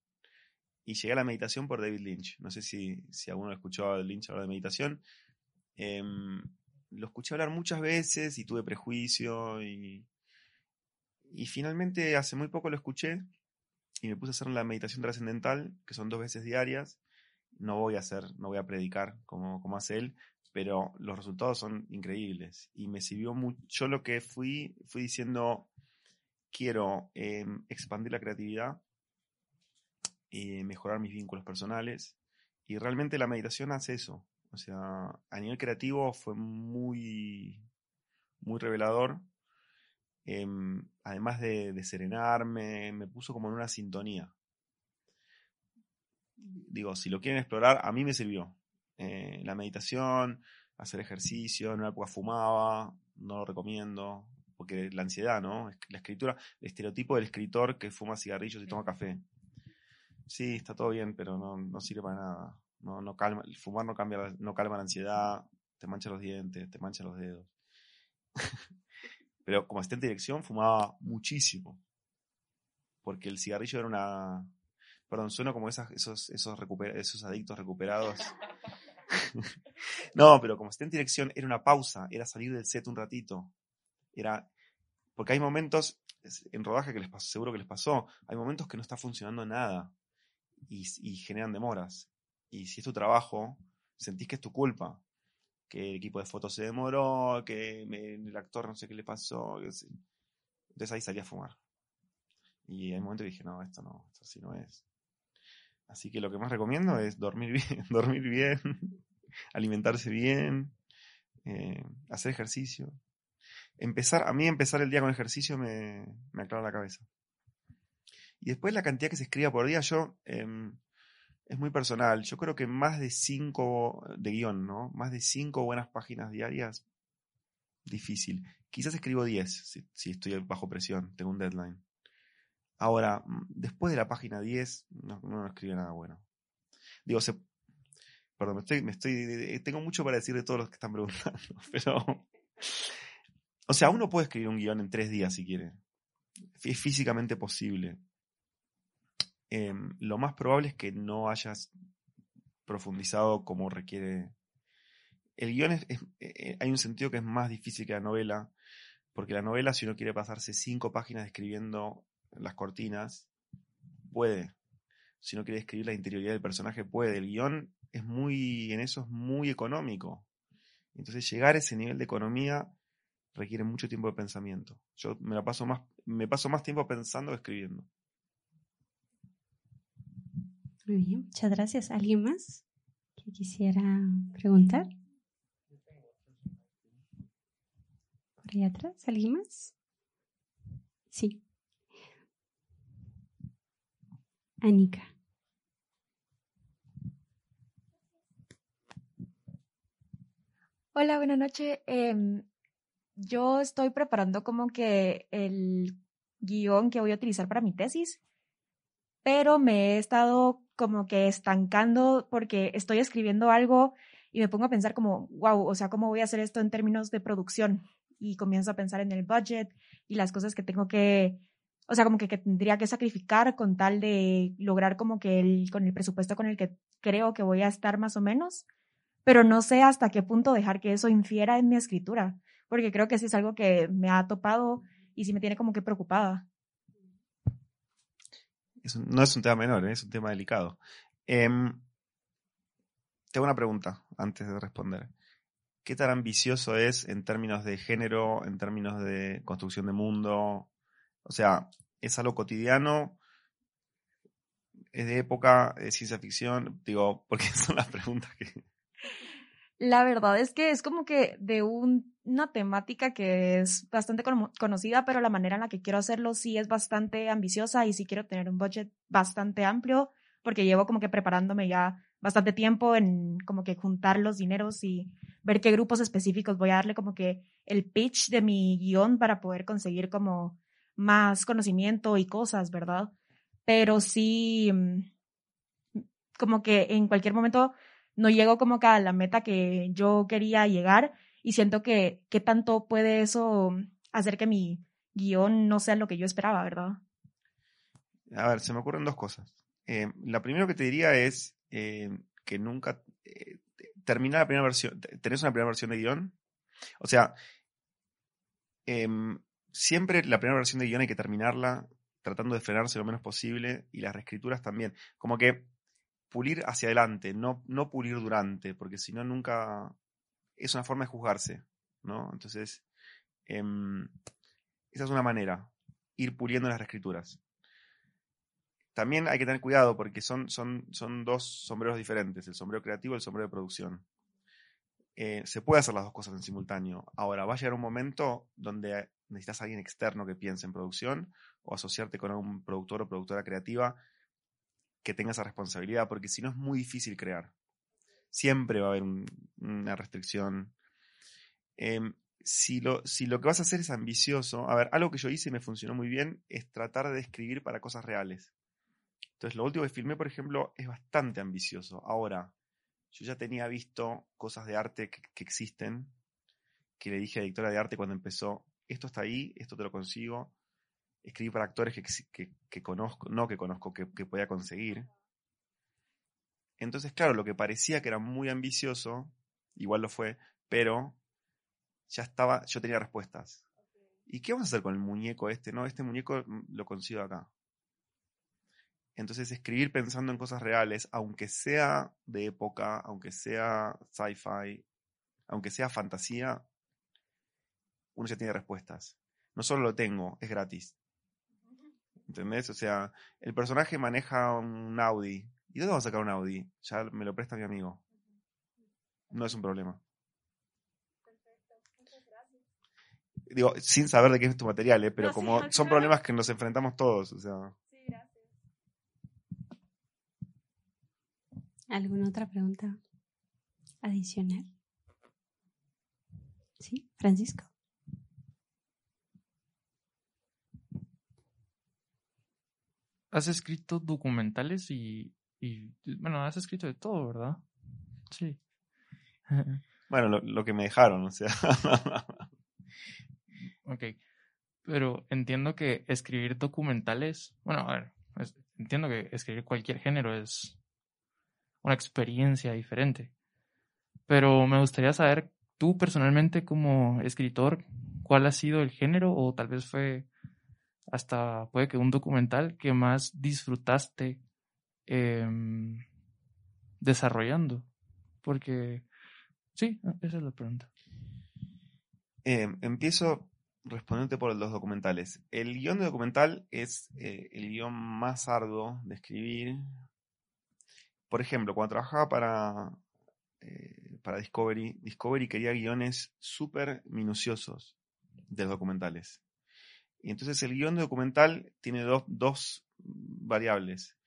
Y llegué a la meditación por David Lynch. No sé si, si alguno escuchó a Lynch hablar de meditación. Em, lo escuché hablar muchas veces y tuve prejuicio y, y finalmente hace muy poco lo escuché y me puse a hacer la meditación trascendental, que son dos veces diarias. No voy a hacer, no voy a predicar como, como hace él, pero los resultados son increíbles. Y me sirvió mucho lo que fui, fui diciendo, quiero em, expandir la creatividad, y mejorar mis vínculos personales. Y realmente la meditación hace eso. O sea, a nivel creativo fue muy, muy revelador Em, además de, serenarme, me puso como en una sintonía. Digo, si lo quieren explorar, a mí me sirvió. Eh, la meditación, hacer ejercicio, en una época fumaba, no lo recomiendo, porque la ansiedad, ¿no? La escritura, el estereotipo del escritor que fuma cigarrillos y toma café. Sí, está todo bien, pero no, no sirve para nada. No, no calma, el fumar no, cambia, no calma la ansiedad, te mancha los dientes, te mancha los dedos. Pero como asistente de dirección fumaba muchísimo. Porque el cigarrillo era una... Perdón, sueno como esas, esos, esos, recuper- esos adictos recuperados. no, pero como esté en dirección, era una pausa, era salir del set un ratito. Era. Porque hay momentos, en rodaje que les pasó, seguro que les pasó, hay momentos que no está funcionando nada y, generan demoras. Y si es tu trabajo, sentís que es tu culpa. Que el equipo de fotos se demoró, que el actor no sé qué le pasó. Entonces ahí salí a fumar. Y hay un momento que dije, no, esto no, esto así no es. Así que lo que más recomiendo es dormir bien, dormir bien, alimentarse bien, eh, hacer ejercicio. Empezar, a mí empezar el día con ejercicio me, me aclara la cabeza. Y después la cantidad que se escriba por día, yo em, es muy personal. Yo creo que más de cinco de guion, ¿no? Más de cinco buenas páginas diarias, difícil. Quizás escribo 10 si, si estoy bajo presión, tengo un deadline. Ahora, mm, después de la página 10, no, no escribe nada bueno. Digo, se, perdón, me estoy, me estoy, tengo mucho para decir de todos los que están preguntando, pero, o sea, uno puede escribir un guion en tres días si quiere. Es físicamente posible. Em, lo más probable es que no hayas profundizado como requiere. El guion es, es- eh, hay un sentido que es más difícil que la novela, porque la novela, si uno quiere pasarse cinco páginas escribiendo las cortinas, puede. Si uno quiere escribir la interioridad del personaje, puede. El guion es muy, en eso es muy económico. Entonces llegar a ese nivel de economía requiere mucho tiempo de pensamiento. Yo me la paso más, me paso más tiempo pensando que escribiendo. Muy bien, muchas gracias. ¿Alguien más que quisiera preguntar? Por ahí atrás, ¿alguien más? Sí. Anika. Hola, buenas noches. Em, yo estoy preparando como que el guion que voy a utilizar para mi tesis, pero me he estado como que estancando porque estoy escribiendo algo y me pongo a pensar como, wow, o sea, ¿cómo voy a hacer esto en términos de producción? Y comienzo a pensar en el budget y las cosas que tengo que, o sea, como que, tendría que sacrificar con tal de lograr como que con el presupuesto con el que creo que voy a estar más o menos pero no sé hasta qué punto dejar que eso infiera en mi escritura, porque creo que sí es algo que me ha topado y sí me tiene como que preocupada. No es un tema menor, ¿eh? es un tema delicado. Em, tengo una pregunta antes de responder. ¿Qué tan ambicioso es en términos de género, en términos de construcción de mundo? O sea, ¿es algo cotidiano? ¿Es de época? ¿Es ciencia ficción? Digo, porque son las preguntas que... La verdad es que es como que de un- una temática que es bastante cono- conocida, pero la manera en la que quiero hacerlo sí es bastante ambiciosa y sí quiero tener un budget bastante amplio, porque llevo como que preparándome ya bastante tiempo en como que juntar los dineros y ver qué grupos específicos voy a darle como que el pitch de mi guion para poder conseguir como más conocimiento y cosas, ¿verdad? Pero sí, mm, como que en cualquier momento no llego como que a la meta que yo quería llegar y siento que qué tanto puede eso hacer que mi guion no sea lo que yo esperaba, ¿verdad? A ver, se me ocurren dos cosas. Eh, la primera que te diría es eh, que nunca eh, termina la primera versión. ¿Tenés una primera versión de guion? O sea, em, siempre la primera versión de guion hay que terminarla tratando de frenarse lo menos posible y las reescrituras también. Como que pulir hacia adelante, no, no pulir durante, porque si no nunca es una forma de juzgarse, ¿no? Entonces, em, esa es una manera, ir puliendo las reescrituras. También hay que tener cuidado porque son, son, son dos sombreros diferentes, el sombrero creativo y el sombrero de producción. Eh, se puede hacer las dos cosas en simultáneo. Ahora, va a llegar un momento donde necesitas a alguien externo que piense en producción o asociarte con un productor o productora creativa que tenga esa responsabilidad, porque si no es muy difícil crear. Siempre va a haber un- una restricción. Em, si, lo, si lo que vas a hacer es ambicioso, a ver, algo que yo hice y me funcionó muy bien es tratar de escribir para cosas reales. Entonces, lo último que filmé, por ejemplo, es bastante ambicioso. Ahora, yo ya tenía visto cosas de arte que, que existen, que le dije a la editora de arte cuando empezó, esto está ahí, esto te lo consigo, escribir para actores que, que, que conozco, no que conozco, que, que podía conseguir. Entonces, claro, lo que parecía que era muy ambicioso, igual lo fue, pero ya estaba, yo tenía respuestas. ¿Y qué vamos a hacer con el muñeco este? No, este muñeco mm, lo consigo acá. Entonces, escribir pensando en cosas reales, aunque sea de época, aunque sea sci-fi, aunque sea fantasía, uno ya tiene respuestas. No solo lo tengo, es gratis. ¿Entendés? O sea, el personaje maneja un Audi. ¿Y dónde vamos a sacar un Audi? Ya me lo presta mi amigo. No es un problema. Digo, sin saber de qué es tu material, ¿eh? pero No, sí, como claro. son problemas que nos enfrentamos todos, o sea. ¿Alguna otra pregunta adicional? Sí, Francisco. Has escrito documentales y, y, bueno, has escrito de todo, ¿verdad? Sí. Bueno, lo, lo que me dejaron, o sea. Ok. Pero entiendo que escribir documentales, bueno, a ver, es- entiendo que escribir cualquier género es una experiencia diferente. Pero me gustaría saber, tú personalmente como escritor, ¿cuál ha sido el género o tal vez fue hasta, puede que un documental que más disfrutaste em, desarrollando? Porque, sí, esa es la pregunta. Eh, empiezo respondiéndote por los documentales. El guion de documental es eh, el guion más arduo de escribir. Por ejemplo, cuando trabajaba para, eh, para Discovery, Discovery quería guiones súper minuciosos de los documentales. Y entonces el guion documental tiene dos, dos variables.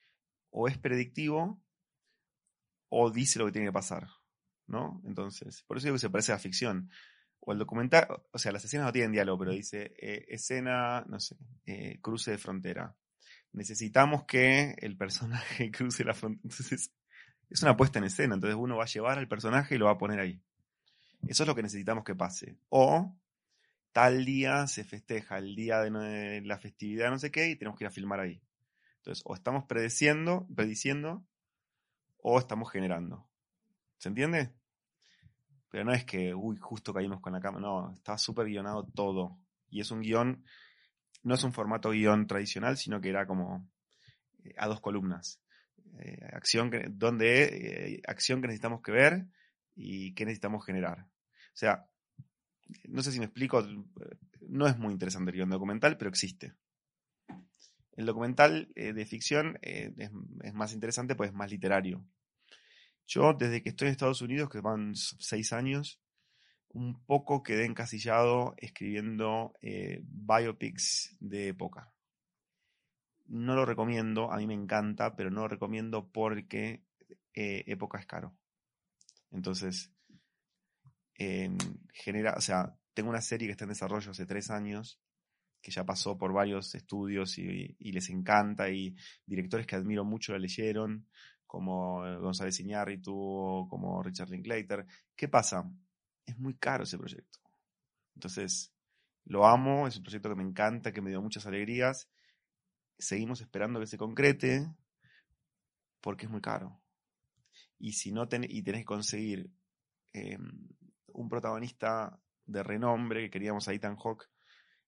O es predictivo o dice lo que tiene que pasar. ¿No? Entonces, por eso digo que se parece a ficción o el documental, o sea, las escenas no tienen diálogo, pero dice eh, escena, no sé, eh, cruce de frontera. Necesitamos que el personaje cruce la frontera. Entonces, es una puesta en escena. Entonces, uno va a llevar al personaje y lo va a poner ahí. Eso es lo que necesitamos que pase. O tal día se festeja el día de, de la festividad, no sé qué, y tenemos que ir a filmar ahí. Entonces, o estamos predeciendo, prediciendo, o estamos generando. ¿Se entiende? Pero no es que, uy, justo caímos con la cámara. No, está súper guionado todo. Y es un guion, no es un formato guion tradicional, sino que era como eh, a dos columnas. Eh, acción que, donde, eh, acción que necesitamos que ver y qué necesitamos generar. O sea, no sé si me explico, no es muy interesante el documental, pero existe. El documental eh, de ficción eh, es, más interesante, pues es más literario. Yo, desde que estoy en Estados Unidos, que van seis años, un poco quedé encasillado escribiendo eh, biopics de época. No lo recomiendo, a mí me encanta, pero no lo recomiendo porque época es caro. Entonces, en genera, o sea, tengo una serie que está en desarrollo hace tres años, que ya pasó por varios estudios y, les encanta, y directores que admiro mucho la leyeron, como González Iñárritu como Richard Linklater. ¿Qué pasa? Es muy caro ese proyecto. Entonces, lo amo, es un proyecto que me encanta, que me dio muchas alegrías. Seguimos esperando que se concrete porque es muy caro. Y si no ten- y tenés que conseguir eh, un protagonista de renombre, que queríamos a Ethan Hawke,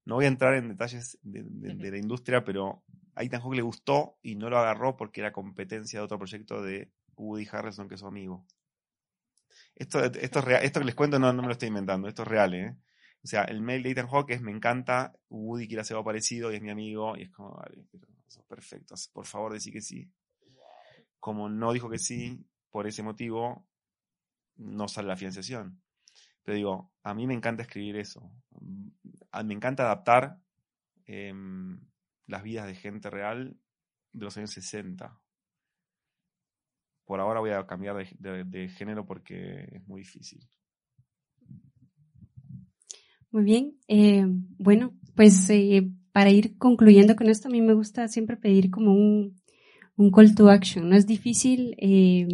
no voy a entrar en detalles de, de- de la industria, pero a Ethan Hawke le gustó y no lo agarró porque era competencia de otro proyecto de Woody Harrelson, que es su amigo. Esto, esto, es real- esto que les cuento no, no me lo estoy inventando, esto es real, ¿eh? O sea, el mail de Ethan Hawke es, me encanta, Woody quiere hacer algo parecido y es mi amigo, y es como, vale, pero sos perfecto, por favor decí que sí. Como no dijo que sí, por ese motivo, no sale la financiación. Pero digo, a mí me encanta escribir eso. A- Me encanta adaptar em, las vidas de gente real de los años 60. Por ahora voy a cambiar de, de- de género porque es muy difícil. Muy bien. Eh, bueno, pues eh, para ir concluyendo con esto, a mí me gusta siempre pedir como un, un call to action. No es difícil eh,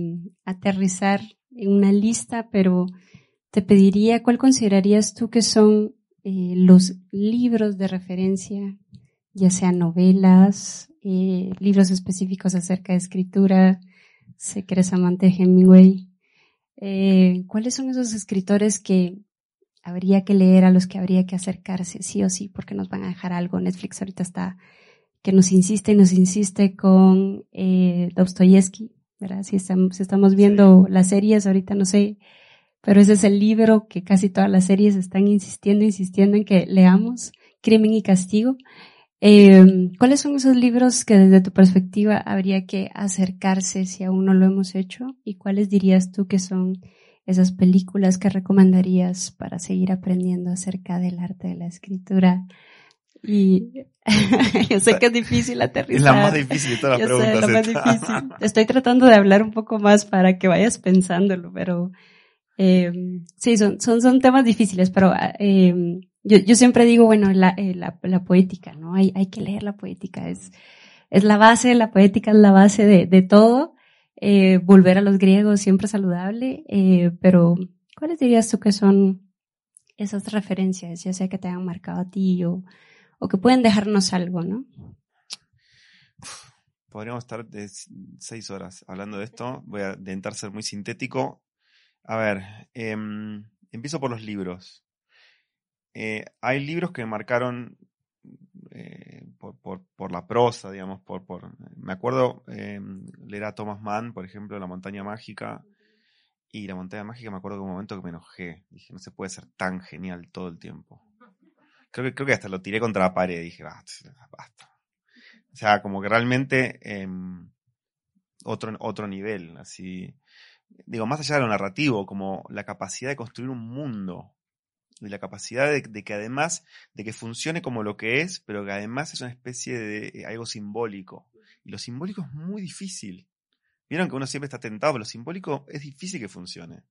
aterrizar en una lista, pero te pediría cuál considerarías tú que son eh, los libros de referencia ya sean novelas, eh, libros específicos acerca de escritura. Sé que eres amante de Hemingway. Eh, ¿Cuáles son esos escritores que habría que leer, a los que habría que acercarse, sí o sí, porque nos van a dejar algo? Netflix ahorita está que nos insiste y nos insiste con eh, Dostoyevsky, ¿verdad? Si estamos, si estamos viendo las series, ahorita no sé, pero ese es el libro que casi todas las series están insistiendo, insistiendo en que leamos, Crimen y Castigo. Eh, ¿Cuáles son esos libros que desde tu perspectiva habría que acercarse si aún no lo hemos hecho? ¿Y cuáles dirías tú que son esas películas que recomendarías para seguir aprendiendo acerca del arte de la escritura? Y yo sé que es difícil aterrizar. Es la más difícil de todas las preguntas. difícil. Estoy tratando de hablar un poco más para que vayas pensándolo, pero eh, sí, son, son, son temas difíciles, pero eh, yo, yo siempre digo, bueno, la, eh, la, la poética, ¿no? Hay, hay que leer la poética, es, es la base, la poética es la base de, de todo. Volver a los griegos siempre saludable, pero ¿cuáles dirías tú que son esas referencias, ya sea que te hayan marcado a ti o, o que pueden dejarnos algo, ¿no? Podríamos estar de seis horas hablando de esto. Voy a intentar ser muy sintético. A ver, em, empiezo por los libros. Eh, hay libros que me marcaron eh, por, por- por la prosa, digamos, por, por me acuerdo em, leer a Thomas Mann, por ejemplo, La montaña mágica. Y La montaña mágica me acuerdo de un momento que me enojé. Dije, no se puede ser tan genial todo el tiempo. Creo que, creo que hasta lo tiré contra la pared. Dije, basta, basta. O sea, como que realmente em, otro, otro nivel, así. Digo, más allá de lo narrativo, como la capacidad de construir un mundo. Y la capacidad de, que además, de que funcione como lo que es, pero que además es una especie de eh, algo simbólico. Y lo simbólico es muy difícil. Vieron que uno siempre está tentado, pero lo simbólico es difícil que funcione.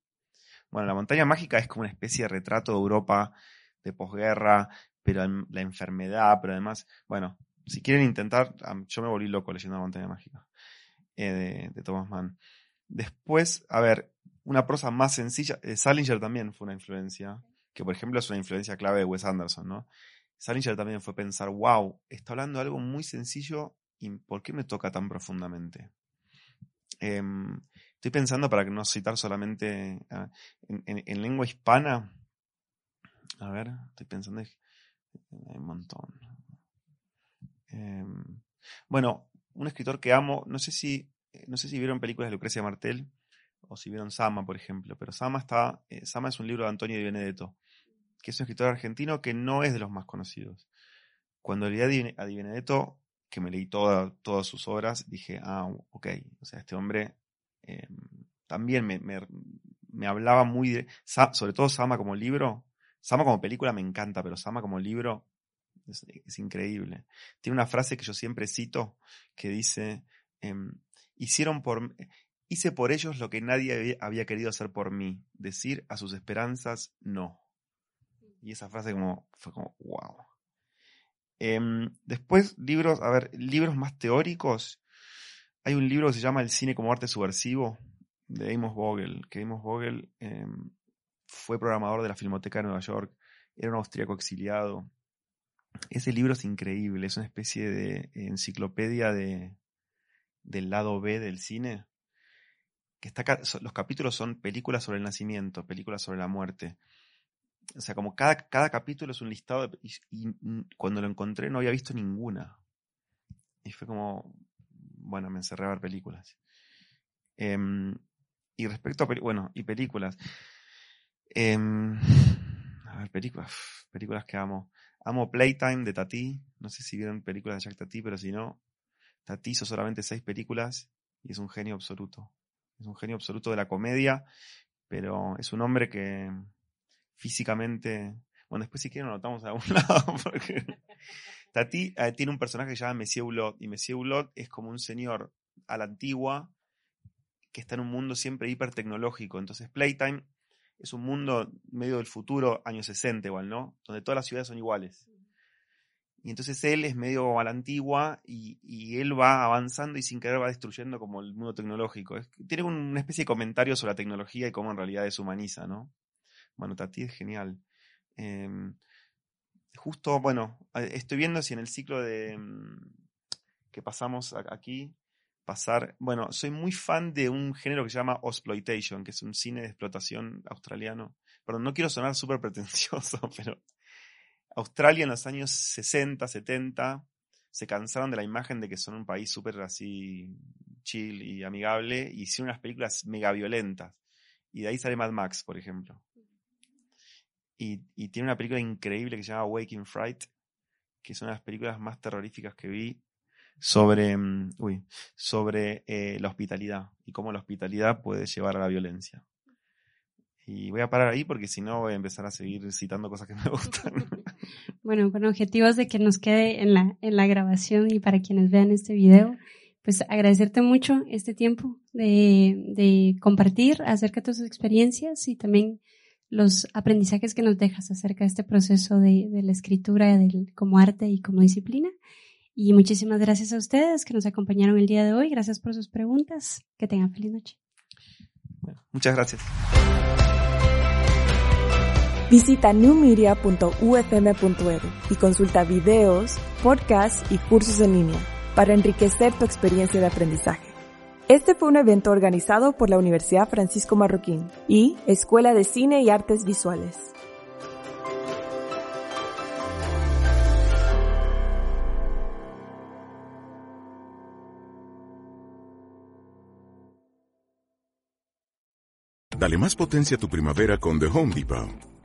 Bueno, la montaña mágica es como una especie de retrato de Europa de posguerra, pero la enfermedad, pero además, bueno, si quieren intentar, yo me volví loco leyendo La montaña mágica eh, de Thomas Mann. Después, a ver, una prosa más sencilla, eh, Salinger también fue una influencia, que por ejemplo es una influencia clave de Wes Anderson, ¿no? Salinger también fue pensar, wow, está hablando de algo muy sencillo y ¿por qué me toca tan profundamente? Em, estoy pensando para que no citar solamente ah, en, en- en lengua hispana. A ver, estoy pensando, hay hay un montón. Em, bueno, un escritor que amo, no sé si, eh, no sé si vieron películas de Lucrecia Martel o si vieron Sama, por ejemplo, pero Sama está, eh, es un libro de Antonio Di Benedetto, que es un escritor argentino que no es de los más conocidos. Cuando leí a Di, Benedetto, que me leí toda- todas sus obras, dije, ah, ok, o sea, este hombre eh, también me, me- hablaba muy, de, sobre todo Sama como libro, Sama como película me encanta, pero Sama como libro es, es increíble. Tiene una frase que yo siempre cito que dice, em, hicieron por, hice por ellos lo que nadie había, querido hacer por mí, decir a sus esperanzas no. Y esa frase como, fue como, wow. Em, después, libros, a ver, libros más teóricos. Hay un libro que se llama El cine como arte subversivo, de Amos Vogel, que Amos Vogel em, fue programador de la Filmoteca de Nueva York, era un austríaco exiliado. Ese libro es increíble, es una especie de enciclopedia de, del lado B del cine. Que está, los capítulos son películas sobre el nacimiento, películas sobre la muerte. O sea, como cada, cada capítulo es un listado de- y, cuando lo encontré no había visto ninguna. Y fue como, bueno, me encerré a ver películas. Em, y respecto a, bueno, y películas. Em, a ver, películas, películas que amo. Amo Playtime de Tati. No sé si vieron películas de Jack Tati, pero si no, Tati hizo solamente seis películas y es un genio absoluto. Es un genio absoluto de la comedia, pero es un hombre que físicamente. Bueno, después si quieren lo notamos a algún lado, porque Tati eh, tiene un personaje que se llama Monsieur Hulot, y Monsieur Hulot es como un señor a la antigua que está en un mundo siempre hiper tecnológico. Entonces, Playtime es un mundo medio del futuro, años 60 igual, ¿no? Donde todas las ciudades son iguales. Y entonces él es medio a la antigua y, él va avanzando y sin querer va destruyendo como el mundo tecnológico. Tiene un- una especie de comentario sobre la tecnología y cómo en realidad deshumaniza, ¿no? Bueno, Tati es genial. Em, justo, bueno, estoy viendo si en el ciclo de mm, que pasamos aquí, pasar, bueno, soy muy fan de un género que se llama Exploitation, que es un cine de explotación australiano. Perdón, no quiero sonar súper pretencioso, pero Australia en los años 60, 70 se cansaron de la imagen de que son un país súper así chill y amigable y hicieron unas películas mega violentas. Y de ahí sale Mad Max, por ejemplo. Y, tiene una película increíble que se llama Waking Fright, que es una de las películas más terroríficas que vi sobre, mm, sobre eh, la hospitalidad y cómo la hospitalidad puede llevar a la violencia. Y voy a parar ahí porque si no voy a empezar a seguir citando cosas que me gustan. bueno, con objetivos de que nos quede en la, en la grabación y para quienes vean este video, pues agradecerte mucho este tiempo de, de compartir acerca de tus experiencias y también los aprendizajes que nos dejas acerca de este proceso de, de la escritura del, como arte y como disciplina. Y muchísimas gracias a ustedes que nos acompañaron el día de hoy. Gracias por sus preguntas. Que tengan feliz noche. muchas gracias. Visita newmedia.ufm.edu y consulta videos, podcasts y cursos en línea para enriquecer tu experiencia de aprendizaje. Este fue un evento organizado por la Universidad Francisco Marroquín y Escuela de Cine y Artes Visuales. Dale más potencia a tu primavera con The Home Depot.